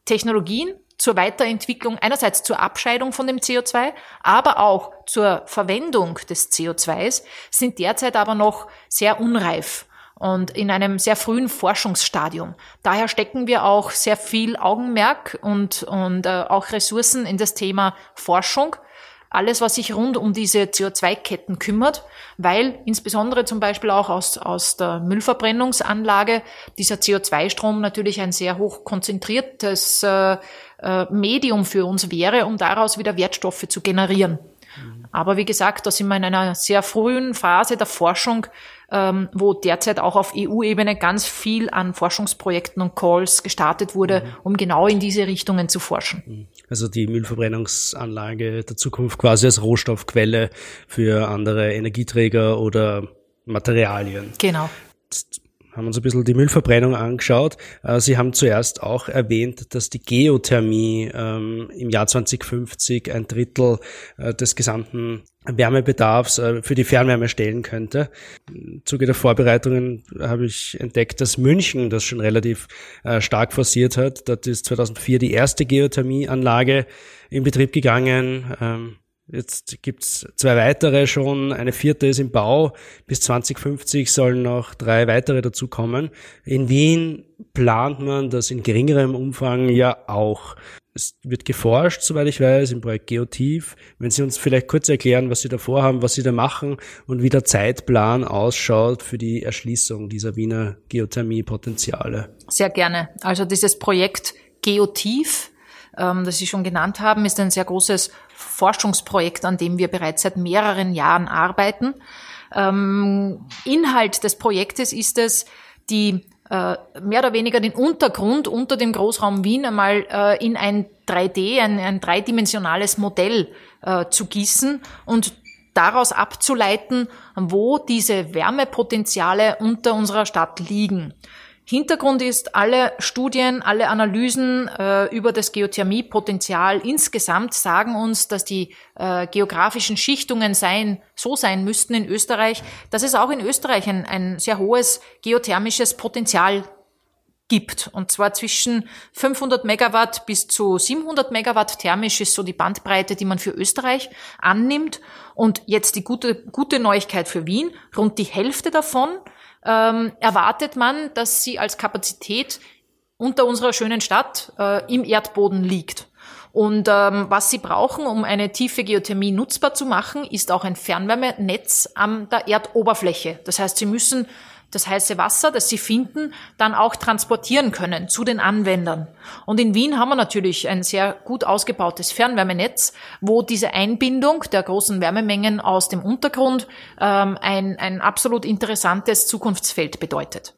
Technologien zur Weiterentwicklung, einerseits zur Abscheidung von dem CO2, aber auch zur Verwendung des CO2s, sind derzeit aber noch sehr unreif und in einem sehr frühen Forschungsstadium. Daher stecken wir auch sehr viel Augenmerk und, und äh, auch Ressourcen in das Thema Forschung, alles, was sich rund um diese CO2-Ketten kümmert, weil insbesondere zum Beispiel auch aus, aus der Müllverbrennungsanlage dieser CO2-Strom natürlich ein sehr hoch konzentriertes äh, äh, Medium für uns wäre, um daraus wieder Wertstoffe zu generieren. Mhm. Aber wie gesagt, da sind wir in einer sehr frühen Phase der Forschung, ähm, wo derzeit auch auf EU-Ebene ganz viel an Forschungsprojekten und Calls gestartet wurde, mhm. um genau in diese Richtungen zu forschen. Mhm. Also die Müllverbrennungsanlage der Zukunft quasi als Rohstoffquelle für andere Energieträger oder Materialien. Genau haben uns ein bisschen die Müllverbrennung angeschaut. Äh, Sie haben zuerst auch erwähnt, dass die Geothermie ähm, im Jahr 2050 ein Drittel äh, des gesamten Wärmebedarfs äh, für die Fernwärme stellen könnte. Im Zuge der Vorbereitungen habe ich entdeckt, dass München das schon relativ stark forciert hat. Dort ist 2004 die erste Geothermieanlage in Betrieb gegangen. Jetzt gibt's zwei weitere schon, eine vierte ist im Bau. Bis 2050 sollen noch drei weitere dazukommen. In Wien plant man das in geringerem Umfang ja auch. Es wird geforscht, soweit ich weiß, im Projekt Geotief. Wenn Sie uns vielleicht kurz erklären, was Sie da vorhaben, was Sie da machen und wie der Zeitplan ausschaut für die Erschließung dieser Wiener Geothermie-Potenziale. Sehr gerne. Also dieses Projekt Geotief, ähm, das Sie schon genannt haben, ist ein sehr großes Forschungsprojekt, an dem wir bereits seit mehreren Jahren arbeiten. Ähm, Inhalt des Projektes ist es, die äh, mehr oder weniger den Untergrund unter dem Großraum Wien einmal äh, in ein 3D, ein, ein dreidimensionales Modell äh, zu gießen und daraus abzuleiten, wo diese Wärmepotenziale unter unserer Stadt liegen. Hintergrund ist, alle Studien, alle Analysen äh, über das Geothermiepotenzial insgesamt sagen uns, dass die äh, geografischen Schichtungen sein, so sein müssten in Österreich, dass es auch in Österreich ein, ein sehr hohes geothermisches Potenzial gibt. Und zwar zwischen 500 Megawatt bis zu 700 Megawatt thermisch ist so die Bandbreite, die man für Österreich annimmt. Und jetzt die gute, gute Neuigkeit für Wien. Rund die Hälfte davon ähm, erwartet man, dass sie als Kapazität unter unserer schönen Stadt äh, im Erdboden liegt. Und ähm, was sie brauchen, um eine tiefe Geothermie nutzbar zu machen, ist auch ein Fernwärmenetz an der Erdoberfläche. Das heißt, sie müssen das heiße Wasser, das sie finden, dann auch transportieren können zu den Anwendern. Und in Wien haben wir natürlich ein sehr gut ausgebautes Fernwärmenetz, wo diese Einbindung der großen Wärmemengen aus dem Untergrund ähm, ein, ein absolut interessantes Zukunftsfeld bedeutet.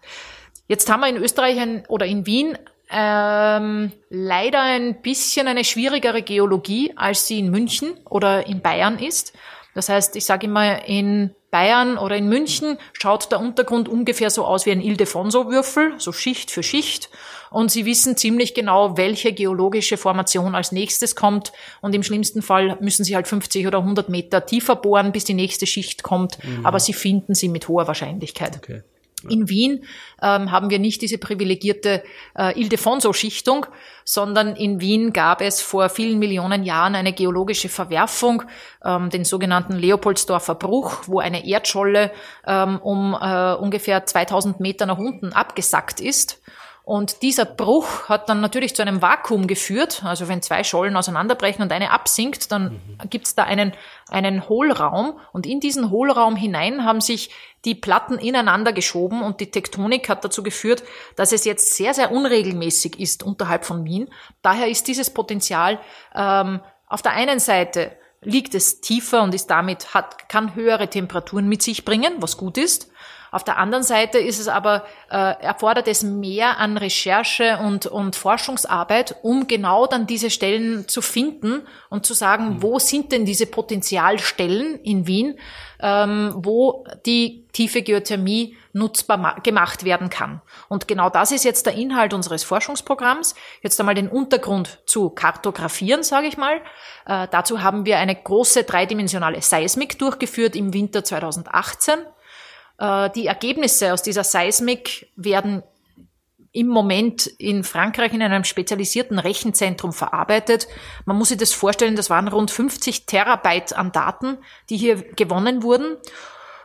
Jetzt haben wir in Österreich ein, oder in Wien ähm, leider ein bisschen eine schwierigere Geologie, als sie in München oder in Bayern ist. Das heißt, ich sage immer, in Bayern oder in München schaut der Untergrund ungefähr so aus wie ein Ildefonso-Würfel, so Schicht für Schicht. Und sie wissen ziemlich genau, welche geologische Formation als nächstes kommt. Und im schlimmsten Fall müssen sie halt 50 oder 100 Meter tiefer bohren, bis die nächste Schicht kommt. Mhm. Aber sie finden sie mit hoher Wahrscheinlichkeit. Okay. In Wien ähm, haben wir nicht diese privilegierte äh, Ildefonso-Schichtung, sondern in Wien gab es vor vielen Millionen Jahren eine geologische Verwerfung, ähm, den sogenannten Leopoldsdorfer Bruch, wo eine Erdscholle ähm, um äh, ungefähr 2000 Meter nach unten abgesackt ist. Und dieser Bruch hat dann natürlich zu einem Vakuum geführt. Also wenn zwei Schollen auseinanderbrechen und eine absinkt, dann mhm. gibt es da einen, einen Hohlraum. Und in diesen Hohlraum hinein haben sich die Platten ineinander geschoben und die Tektonik hat dazu geführt, dass es jetzt sehr, sehr unregelmäßig ist unterhalb von Wien. Daher ist dieses Potenzial ähm, auf der einen Seite liegt es tiefer und ist damit hat, kann höhere Temperaturen mit sich bringen, was gut ist. Auf der anderen Seite ist es aber, äh, erfordert es mehr an Recherche und, und Forschungsarbeit, um genau dann diese Stellen zu finden und zu sagen, mhm. wo sind denn diese Potenzialstellen in Wien, ähm, wo die tiefe Geothermie nutzbar gemacht werden kann. Und genau das ist jetzt der Inhalt unseres Forschungsprogramms, jetzt einmal den Untergrund zu kartografieren, sage ich mal. Äh, dazu haben wir eine große dreidimensionale Seismik durchgeführt im Winter 2018 äh, die Ergebnisse aus dieser Seismik werden im Moment in Frankreich in einem spezialisierten Rechenzentrum verarbeitet. Man muss sich das vorstellen, das waren rund 50 Terabyte an Daten, die hier gewonnen wurden.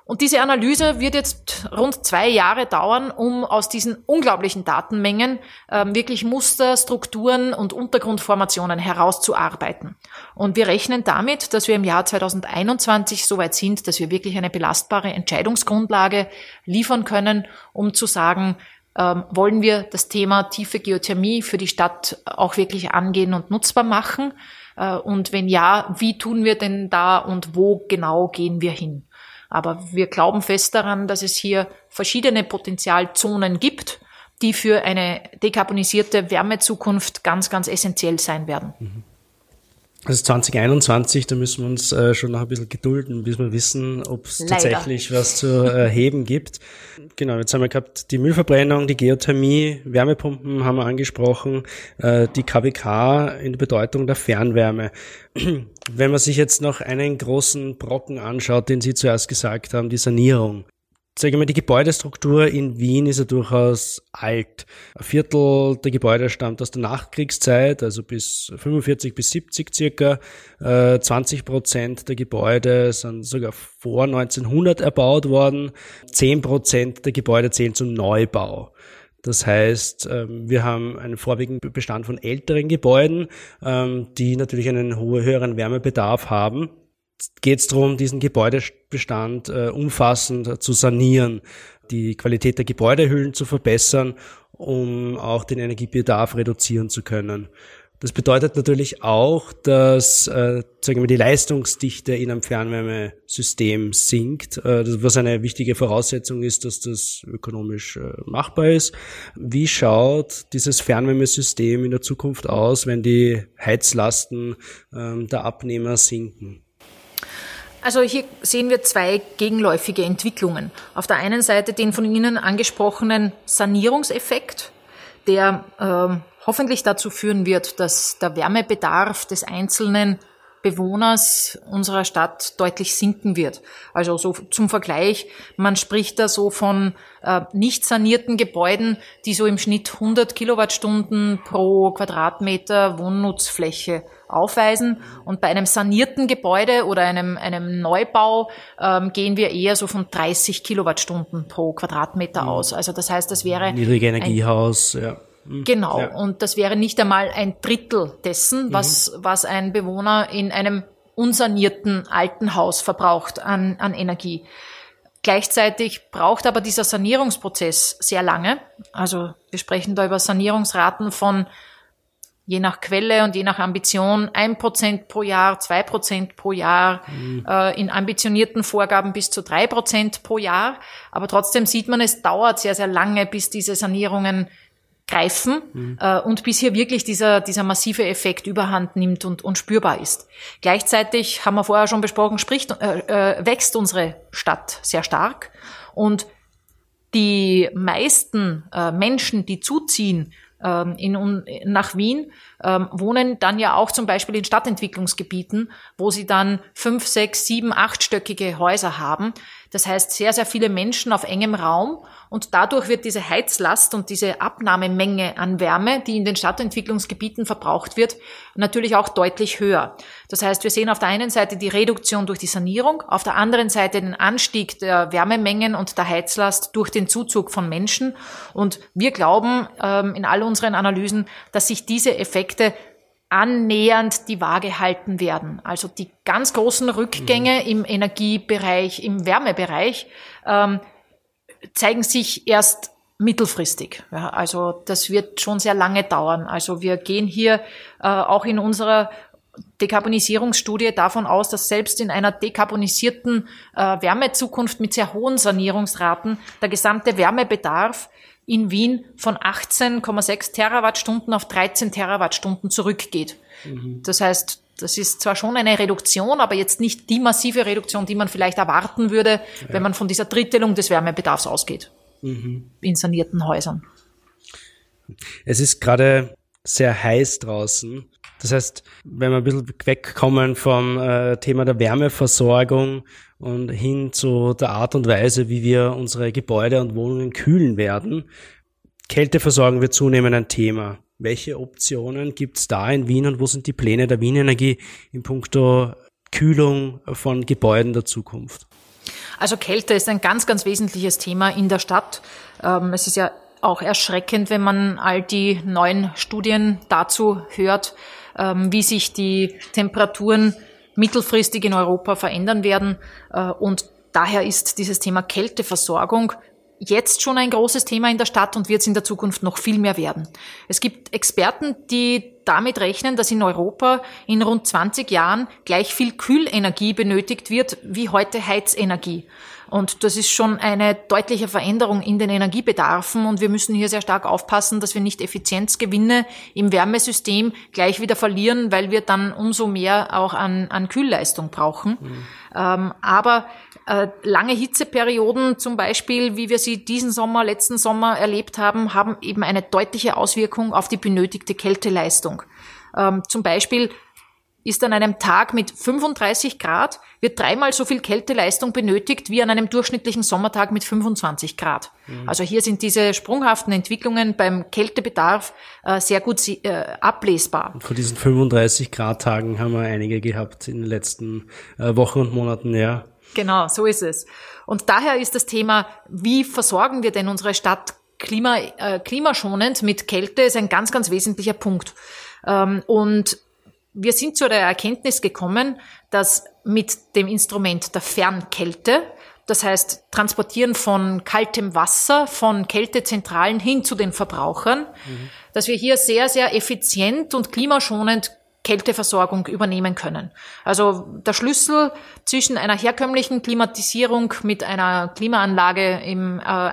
Und diese Analyse wird jetzt rund zwei Jahre dauern, um aus diesen unglaublichen Datenmengen ähm, wirklich Muster, Strukturen und Untergrundformationen herauszuarbeiten. Und wir rechnen damit, dass wir im Jahr 2021 so weit sind, dass wir wirklich eine belastbare Entscheidungsgrundlage liefern können, um zu sagen, ähm, wollen wir das Thema tiefe Geothermie für die Stadt auch wirklich angehen und nutzbar machen? Äh, und wenn ja, wie tun wir denn da und wo genau gehen wir hin? Aber wir glauben fest daran, dass es hier verschiedene Potenzialzonen gibt, die für eine dekarbonisierte Wärmezukunft ganz, ganz essentiell sein werden. Mhm. Also 2021, da müssen wir uns äh, schon noch ein bisschen gedulden, bis wir wissen, ob es tatsächlich was zu erheben gibt. Genau, jetzt haben wir gehabt die Müllverbrennung, die Geothermie, Wärmepumpen haben wir angesprochen, äh, die KWK in der Bedeutung der Fernwärme. Wenn man sich jetzt noch einen großen Brocken anschaut, den Sie zuerst gesagt haben, die Sanierung sage ich mal, die Gebäudestruktur in Wien ist ja durchaus alt. Ein Viertel der Gebäude stammt aus der Nachkriegszeit, also bis 45 bis 70 circa. 20 äh, Prozent der Gebäude sind sogar vor 1900 erbaut worden. 10 Prozent der Gebäude zählen zum Neubau. Das heißt, ähm, wir haben einen vorwiegenden Bestand von älteren Gebäuden, ähm, die natürlich einen höheren Wärmebedarf haben geht es darum, diesen Gebäudebestand äh, umfassend zu sanieren, die Qualität der Gebäudehüllen zu verbessern, um auch den Energiebedarf reduzieren zu können. Das bedeutet natürlich auch, dass äh, sagen wir, die Leistungsdichte in einem Fernwärmesystem sinkt, äh, was eine wichtige Voraussetzung ist, dass das ökonomisch äh, machbar ist. Wie schaut dieses Fernwärmesystem in der Zukunft aus, wenn die Heizlasten äh, der Abnehmer sinken? Also hier sehen wir zwei gegenläufige Entwicklungen. Auf der einen Seite den von Ihnen angesprochenen Sanierungseffekt, der ähm, hoffentlich dazu führen wird, dass der Wärmebedarf des einzelnen Bewohners unserer Stadt deutlich sinken wird. Also so zum Vergleich, man spricht da so von äh, nicht sanierten Gebäuden, die so im Schnitt 100 Kilowattstunden pro Quadratmeter Wohnnutzfläche aufweisen. Und bei einem sanierten Gebäude oder einem, einem Neubau ähm, gehen wir eher so von 30 Kilowattstunden pro Quadratmeter mhm. aus. Also das heißt, das wäre niedrige Energiehaus, ja Mhm. Genau. Ja. Und das wäre nicht einmal ein Drittel dessen, was, mhm. was ein Bewohner in einem unsanierten alten Haus verbraucht an, an Energie. Gleichzeitig braucht aber dieser Sanierungsprozess sehr lange. Also wir sprechen da über Sanierungsraten von je nach Quelle und je nach Ambition ein Prozent pro Jahr, zwei Prozent pro Jahr, mhm. äh, in ambitionierten Vorgaben bis zu drei Prozent pro Jahr. Aber trotzdem sieht man, es dauert sehr, sehr lange, bis diese Sanierungen greifen mhm. äh, und bis hier wirklich dieser, dieser massive Effekt überhand nimmt und, und spürbar ist. Gleichzeitig haben wir vorher schon besprochen, spricht, äh, äh, wächst unsere Stadt sehr stark und die meisten äh, Menschen, die zuziehen ähm, in, nach Wien, ähm, wohnen dann ja auch zum Beispiel in Stadtentwicklungsgebieten, wo sie dann fünf, sechs, sieben, achtstöckige Häuser haben. Das heißt, sehr, sehr viele Menschen auf engem Raum und dadurch wird diese Heizlast und diese Abnahmemenge an Wärme, die in den Stadtentwicklungsgebieten verbraucht wird, natürlich auch deutlich höher. Das heißt, wir sehen auf der einen Seite die Reduktion durch die Sanierung, auf der anderen Seite den Anstieg der Wärmemengen und der Heizlast durch den Zuzug von Menschen. Und wir glauben ähm, in all unseren Analysen, dass sich diese Effekte annähernd die Waage halten werden. Also die ganz großen Rückgänge mhm. im Energiebereich, im Wärmebereich ähm, zeigen sich erst mittelfristig. Ja, also das wird schon sehr lange dauern. Also wir gehen hier äh, auch in unserer Dekarbonisierungsstudie davon aus, dass selbst in einer dekarbonisierten äh, Wärmezukunft mit sehr hohen Sanierungsraten der gesamte Wärmebedarf in Wien von 18,6 Terawattstunden auf 13 Terawattstunden zurückgeht. Mhm. Das heißt, das ist zwar schon eine Reduktion, aber jetzt nicht die massive Reduktion, die man vielleicht erwarten würde, ja. wenn man von dieser Drittelung des Wärmebedarfs ausgeht. Mhm. In sanierten Häusern. Es ist gerade sehr heiß draußen. Das heißt, wenn wir ein bisschen wegkommen vom äh, Thema der Wärmeversorgung und hin zu der Art und Weise, wie wir unsere Gebäude und Wohnungen kühlen werden, Kälteversorgung wird zunehmend ein Thema. Welche Optionen gibt es da in Wien und wo sind die Pläne der Wien Energie in puncto Kühlung von Gebäuden der Zukunft? Also Kälte ist ein ganz, ganz wesentliches Thema in der Stadt. Ähm, es ist ja auch erschreckend, wenn man all die neuen Studien dazu hört, ähm, wie sich die Temperaturen mittelfristig in Europa verändern werden. Äh, und daher ist dieses Thema Kälteversorgung jetzt schon ein großes Thema in der Stadt und wird es in der Zukunft noch viel mehr werden. Es gibt Experten, die damit rechnen, dass in Europa in rund 20 Jahren gleich viel Kühlenergie benötigt wird wie heute Heizenergie. Und das ist schon eine deutliche Veränderung in den Energiebedarfen und wir müssen hier sehr stark aufpassen, dass wir nicht Effizienzgewinne im Wärmesystem gleich wieder verlieren, weil wir dann umso mehr auch an, an Kühlleistung brauchen. Mhm. Ähm, aber äh, lange Hitzeperioden zum Beispiel, wie wir sie diesen Sommer, letzten Sommer erlebt haben, haben eben eine deutliche Auswirkung auf die benötigte Kälteleistung. Ähm, zum Beispiel ist an einem Tag mit 35 Grad, wird dreimal so viel Kälteleistung benötigt wie an einem durchschnittlichen Sommertag mit 25 Grad. Mhm. Also hier sind diese sprunghaften Entwicklungen beim Kältebedarf äh, sehr gut äh, ablesbar. Und von diesen 35 Grad Tagen haben wir einige gehabt in den letzten äh, Wochen und Monaten, ja. Genau, so ist es. Und daher ist das Thema, wie versorgen wir denn unsere Stadt klima, äh, klimaschonend mit Kälte, ist ein ganz, ganz wesentlicher Punkt. Ähm, und wir sind zu der Erkenntnis gekommen, dass mit dem Instrument der Fernkälte das heißt Transportieren von kaltem Wasser von Kältezentralen hin zu den Verbrauchern, mhm. dass wir hier sehr, sehr effizient und klimaschonend Kälteversorgung übernehmen können. Also der Schlüssel zwischen einer herkömmlichen Klimatisierung mit einer Klimaanlage im äh,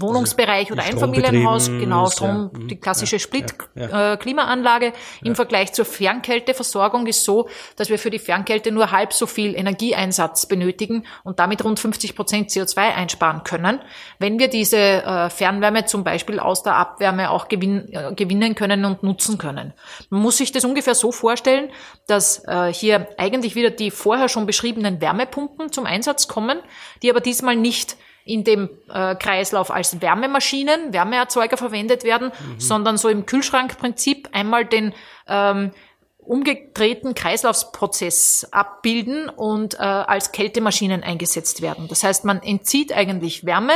Wohnungsbereich oder Einfamilienhaus, genau, Strom, ja, die klassische ja, Split-Klimaanlage ja, äh, im Vergleich zur Fernkälteversorgung ist so, dass wir für die Fernkälte nur halb so viel Energieeinsatz benötigen und damit rund 50 Prozent CO2 einsparen können, wenn wir diese äh, Fernwärme zum Beispiel aus der Abwärme auch gewin äh, gewinnen können und nutzen können. Man muss sich das ungefähr so vorstellen, dass äh, hier eigentlich wieder die vorher schon beschriebenen Wärmepumpen zum Einsatz kommen, die aber diesmal nicht in dem äh, Kreislauf als Wärmemaschinen, Wärmeerzeuger verwendet werden, mhm. sondern so im Kühlschrankprinzip einmal den ähm, umgedrehten Kreislaufsprozess abbilden und äh, als Kältemaschinen eingesetzt werden. Das heißt, man entzieht eigentlich Wärme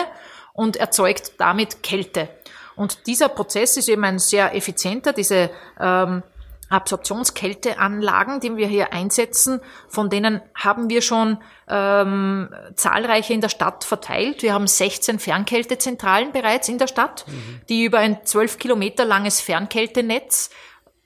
und erzeugt damit Kälte. Und dieser Prozess ist eben ein sehr effizienter. Diese ähm, Absorptionskälteanlagen, die wir hier einsetzen, von denen haben wir schon ähm, zahlreiche in der Stadt verteilt. Wir haben 16 Fernkältezentralen bereits in der Stadt, mhm. die über ein zwölf Kilometer langes Fernkältenetz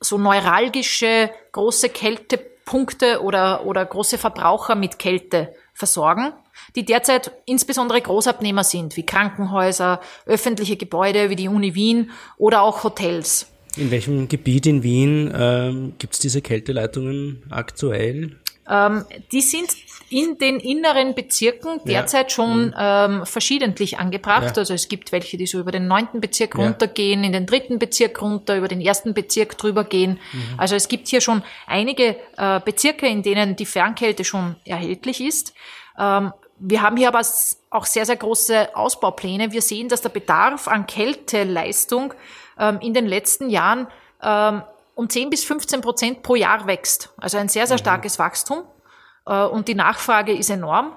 so neuralgische große Kältepunkte oder, oder große Verbraucher mit Kälte versorgen, die derzeit insbesondere Großabnehmer sind, wie Krankenhäuser, öffentliche Gebäude wie die Uni Wien oder auch Hotels. In welchem Gebiet in Wien ähm, gibt es diese Kälteleitungen aktuell? Ähm, die sind in den inneren Bezirken derzeit ja. schon mhm. ähm, verschiedentlich angebracht. Ja. Also es gibt welche, die so über den neunten Bezirk ja. runtergehen, in den dritten Bezirk runter, über den ersten Bezirk drüber gehen. Mhm. Also es gibt hier schon einige äh, Bezirke, in denen die Fernkälte schon erhältlich ist. Ähm, wir haben hier aber auch sehr, sehr große Ausbaupläne. Wir sehen, dass der Bedarf an Kälteleistung ähm, in den letzten Jahren ähm, um 10 bis 15 Prozent pro Jahr wächst. Also ein sehr, sehr mhm. starkes Wachstum. Äh, und die Nachfrage ist enorm.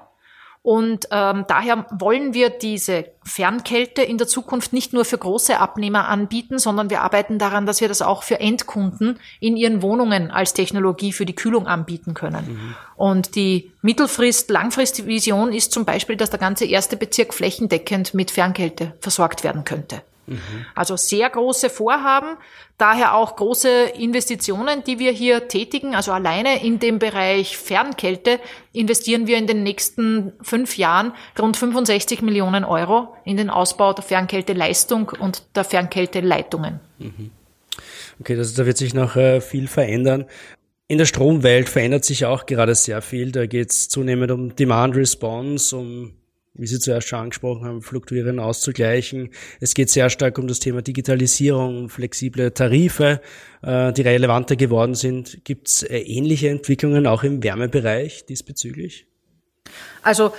Und ähm, daher wollen wir diese Fernkälte in der Zukunft nicht nur für große Abnehmer anbieten, sondern wir arbeiten daran, dass wir das auch für Endkunden in ihren Wohnungen als Technologie für die Kühlung anbieten können. Mhm. Und die Mittelfrist-, Langfrist-Vision ist zum Beispiel, dass der ganze erste Bezirk flächendeckend mit Fernkälte versorgt werden könnte. Mhm. Also sehr große Vorhaben, daher auch große Investitionen, die wir hier tätigen. Also alleine in dem Bereich Fernkälte investieren wir in den nächsten fünf Jahren rund 65 Millionen Euro in den Ausbau der Fernkälteleistung und der Fernkälteleitungen. Mhm. Okay, also da wird sich noch äh, viel verändern. In der Stromwelt verändert sich auch gerade sehr viel. Da geht es zunehmend um Demand Response, um wie Sie zuerst schon angesprochen haben, fluktuieren auszugleichen. Es geht sehr stark um das Thema Digitalisierung, flexible Tarife, äh, die relevanter geworden sind. Gibt es äh, ähnliche Entwicklungen auch im Wärmebereich diesbezüglich? Also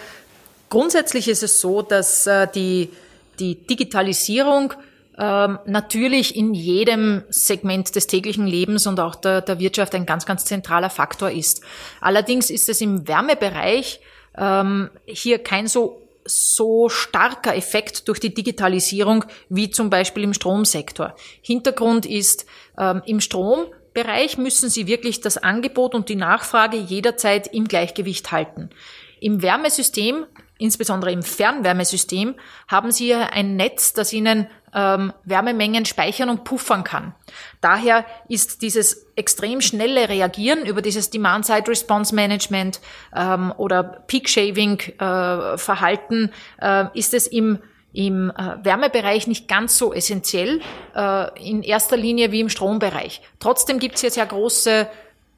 grundsätzlich ist es so, dass äh, die, die Digitalisierung ähm, natürlich in jedem Segment des täglichen Lebens und auch der, der Wirtschaft ein ganz, ganz zentraler Faktor ist. Allerdings ist es im Wärmebereich ähm, hier kein so so starker Effekt durch die Digitalisierung wie zum Beispiel im Stromsektor. Hintergrund ist, ähm, im Strombereich müssen Sie wirklich das Angebot und die Nachfrage jederzeit im Gleichgewicht halten. Im Wärmesystem, insbesondere im Fernwärmesystem, haben Sie ein Netz, das Ihnen ähm, Wärmemengen speichern und puffern kann. Daher ist dieses extrem schnelle Reagieren über dieses Demand-Side-Response-Management ähm, oder Peak-Shaving-Verhalten äh, äh, ist es im im äh, Wärmebereich nicht ganz so essentiell, äh, in erster Linie wie im Strombereich. Trotzdem gibt es hier sehr große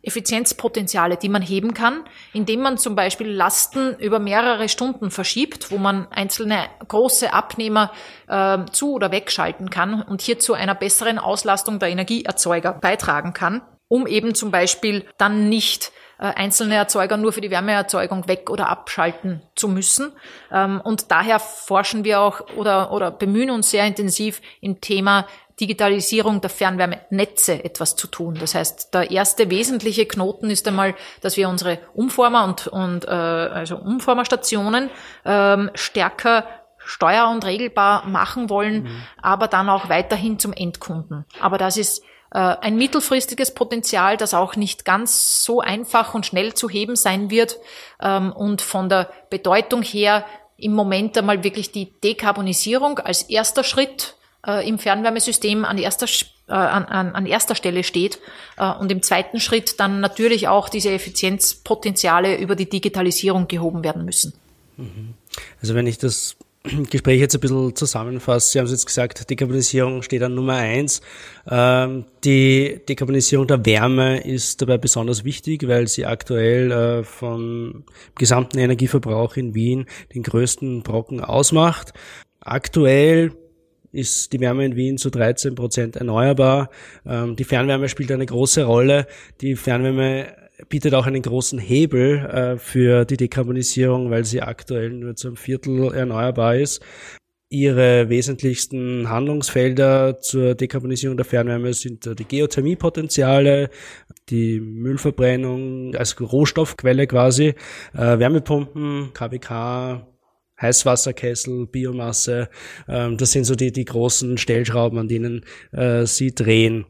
Effizienzpotenziale, die man heben kann, indem man zum Beispiel Lasten über mehrere Stunden verschiebt, wo man einzelne große Abnehmer äh, zu oder wegschalten kann und hier zu einer besseren Auslastung der Energieerzeuger beitragen kann, um eben zum Beispiel dann nicht einzelne Erzeuger nur für die Wärmeerzeugung weg- oder abschalten zu müssen. Ähm, und daher forschen wir auch oder, oder bemühen uns sehr intensiv im Thema Digitalisierung der Fernwärmenetze etwas zu tun. Das heißt, der erste wesentliche Knoten ist einmal, dass wir unsere Umformer und, und äh, also Umformerstationen ähm, stärker steuer- und regelbar machen wollen, mhm. aber dann auch weiterhin zum Endkunden. Aber das ist äh, ein mittelfristiges Potenzial, das auch nicht ganz so einfach und schnell zu heben sein wird ähm, und von der Bedeutung her im Moment einmal wirklich die Dekarbonisierung als erster Schritt äh, im Fernwärmesystem an erster, äh, an, an, an erster Stelle steht äh, und im zweiten Schritt dann natürlich auch diese Effizienzpotenziale über die Digitalisierung gehoben werden müssen. Mhm. Also wenn ich das Gespräch jetzt ein bisschen zusammenfasst. Sie haben es jetzt gesagt, Dekarbonisierung steht an Nummer eins. Ähm, die Dekarbonisierung der Wärme ist dabei besonders wichtig, weil sie aktuell äh, vom gesamten Energieverbrauch in Wien den größten Brocken ausmacht. Aktuell ist die Wärme in Wien zu 13 Prozent erneuerbar. Ähm, die Fernwärme spielt eine große Rolle. Die Fernwärme bietet auch einen großen Hebel äh, für die Dekarbonisierung, weil sie aktuell nur zum Viertel erneuerbar ist. Ihre wesentlichsten Handlungsfelder zur Dekarbonisierung der Fernwärme sind die Geothermiepotenziale, die Müllverbrennung als Rohstoffquelle quasi, äh, Wärmepumpen, KWK, Heißwasserkessel, Biomasse. Ähm, das sind so die, die großen Stellschrauben, an denen äh, sie drehen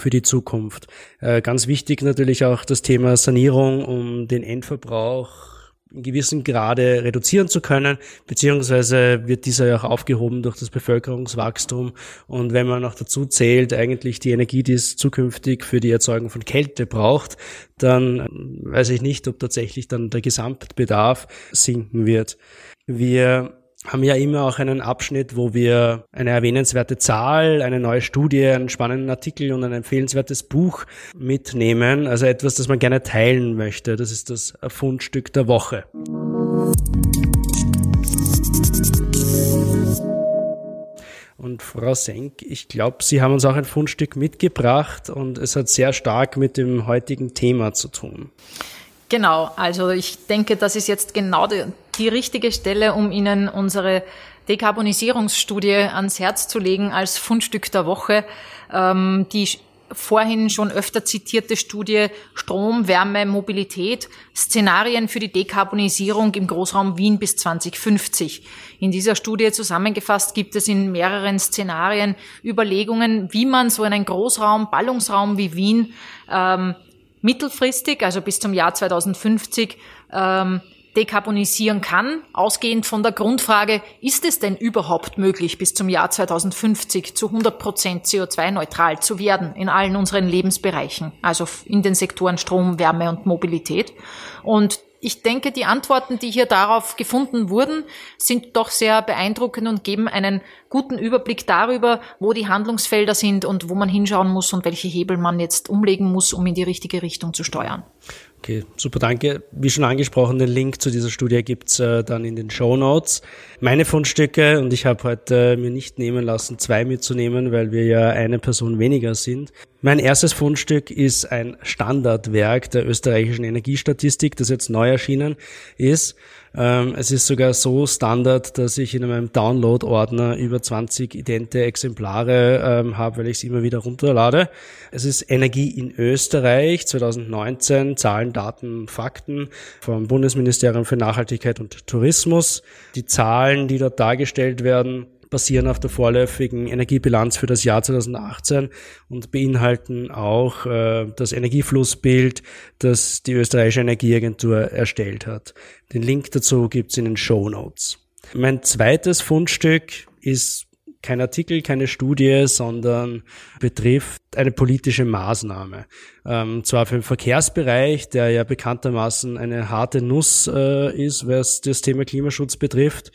für die Zukunft. Äh, ganz wichtig natürlich auch das Thema Sanierung, um den Endverbrauch in gewissem Grade reduzieren zu können, beziehungsweise wird dieser ja auch aufgehoben durch das Bevölkerungswachstum. Und wenn man noch dazu zählt, eigentlich die Energie, die es zukünftig für die Erzeugung von Kälte braucht, dann äh, weiß ich nicht, ob tatsächlich dann der Gesamtbedarf sinken wird. Wir haben ja immer auch einen Abschnitt, wo wir eine erwähnenswerte Zahl, eine neue Studie, einen spannenden Artikel und ein empfehlenswertes Buch mitnehmen. Also etwas, das man gerne teilen möchte. Das ist das Fundstück der Woche. Und Frau Senk, ich glaube, Sie haben uns auch ein Fundstück mitgebracht und es hat sehr stark mit dem heutigen Thema zu tun. Genau, also ich denke, das ist jetzt genau die, die richtige Stelle, um Ihnen unsere Dekarbonisierungsstudie ans Herz zu legen als Fundstück der Woche. Ähm, die vorhin schon öfter zitierte Studie Strom, Wärme, Mobilität, Szenarien für die Dekarbonisierung im Großraum Wien bis 2050. In dieser Studie zusammengefasst gibt es in mehreren Szenarien Überlegungen, wie man so einen Großraum, Ballungsraum wie Wien ähm, mittelfristig, also bis zum Jahr 2050, ähm, dekarbonisieren kann, ausgehend von der Grundfrage, ist es denn überhaupt möglich, bis zum Jahr 2050 zu 100 Prozent CO2-neutral zu werden in allen unseren Lebensbereichen, also in den Sektoren Strom, Wärme und Mobilität. Und ich denke, die Antworten, die hier darauf gefunden wurden, sind doch sehr beeindruckend und geben einen guten Überblick darüber, wo die Handlungsfelder sind und wo man hinschauen muss und welche Hebel man jetzt umlegen muss, um in die richtige Richtung zu steuern. Okay, super, danke. Wie schon angesprochen, den Link zu dieser Studie gibt's äh, dann in den Show Notes. Meine Fundstücke, und ich habe heute äh, mir nicht nehmen lassen, zwei mitzunehmen, weil wir ja eine Person weniger sind. Mein erstes Fundstück ist ein Standardwerk der österreichischen Energiestatistik, das jetzt neu erschienen ist. Ähm, es ist sogar so Standard, dass ich in meinem Download-Ordner über 20 idente Exemplare ähm, habe, weil ich es immer wieder runterlade. Es ist Energie in Österreich 2019, Zahlen, Daten, Fakten vom Bundesministerium für Nachhaltigkeit und Tourismus. Die Zahlen, die dort dargestellt werden, basieren auf der vorläufigen Energiebilanz für das Jahr 2018 und beinhalten auch äh, das Energieflussbild, das die österreichische Energieagentur erstellt hat. Den Link dazu gibt's in den Show Notes. Mein zweites Fundstück ist kein Artikel, keine Studie, sondern betrifft eine politische Maßnahme. Ähm, zwar für den Verkehrsbereich, der ja bekanntermaßen eine harte Nuss äh, ist, was das Thema Klimaschutz betrifft,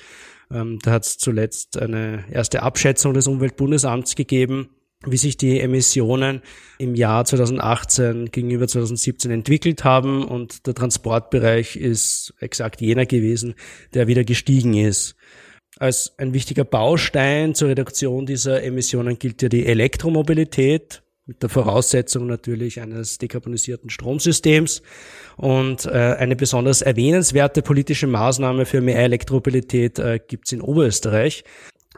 ähm, da hat es zuletzt eine erste Abschätzung des Umweltbundesamts gegeben, wie sich die Emissionen im Jahr 2018 gegenüber 2017 entwickelt haben und der Transportbereich ist exakt jener gewesen, der wieder gestiegen ist. Als ein wichtiger Baustein zur Reduktion dieser Emissionen gilt ja die Elektromobilität mit der Voraussetzung natürlich eines dekarbonisierten Stromsystems. Und äh, eine besonders erwähnenswerte politische Maßnahme für mehr Elektromobilität äh, gibt es in Oberösterreich.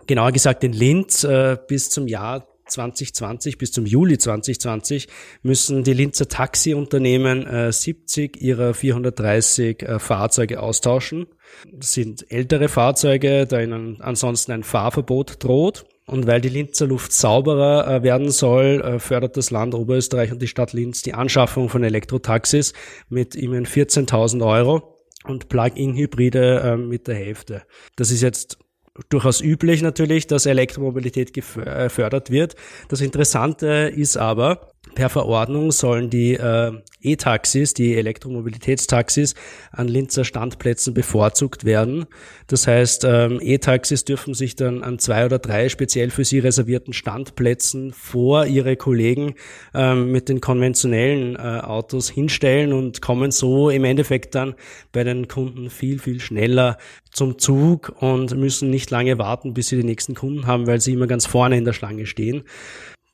Genauer gesagt in Linz äh, bis zum Jahr 2020 bis zum Juli 2020 müssen die Linzer Taxiunternehmen äh, 70 ihrer 430 äh, Fahrzeuge austauschen. Das sind ältere Fahrzeuge, da ihnen ansonsten ein Fahrverbot droht. Und weil die Linzer Luft sauberer äh, werden soll, äh, fördert das Land Oberösterreich und die Stadt Linz die Anschaffung von Elektrotaxis mit immerhin 14.000 Euro. und Plug-in-Hybride äh, mit der Hälfte. Das ist jetzt durchaus üblich natürlich, dass Elektromobilität gefördert wird. Das Interessante ist aber, Per Verordnung sollen die äh, E-Taxis, die Elektromobilitätstaxis, an Linzer Standplätzen bevorzugt werden. Das heißt, ähm, E-Taxis dürfen sich dann an zwei oder drei speziell für sie reservierten Standplätzen vor ihre Kollegen ähm, mit den konventionellen äh, Autos hinstellen und kommen so im Endeffekt dann bei den Kunden viel, viel schneller zum Zug und müssen nicht lange warten, bis sie die nächsten Kunden haben, weil sie immer ganz vorne in der Schlange stehen.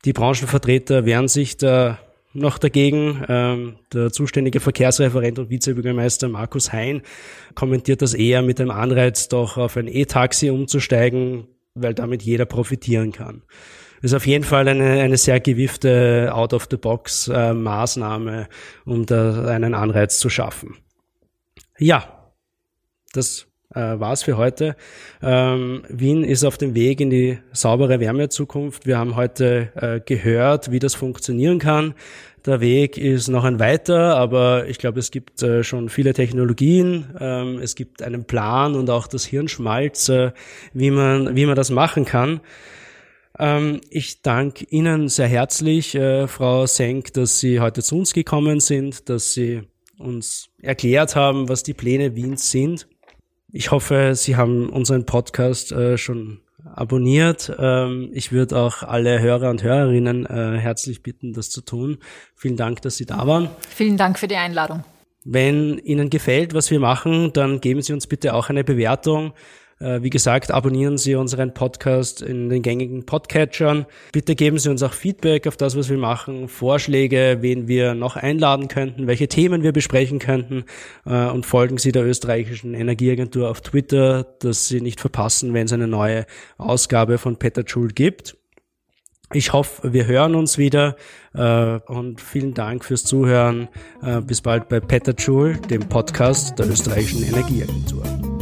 Die Branchenvertreter wehren sich da noch dagegen. Ähm, der zuständige Verkehrsreferent und Vizebürgermeister Markus Hein kommentiert das eher mit dem Anreiz, doch auf ein E-Taxi umzusteigen, weil damit jeder profitieren kann. Das ist auf jeden Fall eine, eine sehr gewiffte Out-of-the-Box-Maßnahme, um da einen Anreiz zu schaffen. Ja, das äh, war's für heute. Ähm, Wien ist auf dem Weg in die saubere Wärmezukunft. Wir haben heute äh, gehört, wie das funktionieren kann. Der Weg ist noch ein weiter, aber ich glaube, es gibt äh, schon viele Technologien. Ähm, es gibt einen Plan und auch das Hirnschmalz, äh, wie man, wie man das machen kann. Ähm, ich danke Ihnen sehr herzlich, äh, Frau Senk, dass Sie heute zu uns gekommen sind, dass Sie uns erklärt haben, was die Pläne Wiens sind. Ich hoffe, Sie haben unseren Podcast äh, schon abonniert. Ähm, ich würde auch alle Hörer und Hörerinnen äh, herzlich bitten, das zu tun. Vielen Dank, dass Sie da waren. Vielen Dank für die Einladung. Wenn Ihnen gefällt, was wir machen, dann geben Sie uns bitte auch eine Bewertung. Äh, wie gesagt, abonnieren Sie unseren Podcast in den gängigen Podcatchern. Bitte geben Sie uns auch Feedback auf das, was wir machen, Vorschläge, wen wir noch einladen könnten, welche Themen wir besprechen könnten äh, und folgen Sie der österreichischen Energieagentur auf Twitter, dass Sie nicht verpassen, wenn es eine neue Ausgabe von Peter Schul gibt. Ich hoffe, wir hören uns wieder äh, und vielen Dank fürs Zuhören. bis bald bei Peter Joule, dem Podcast der österreichischen Energieagentur.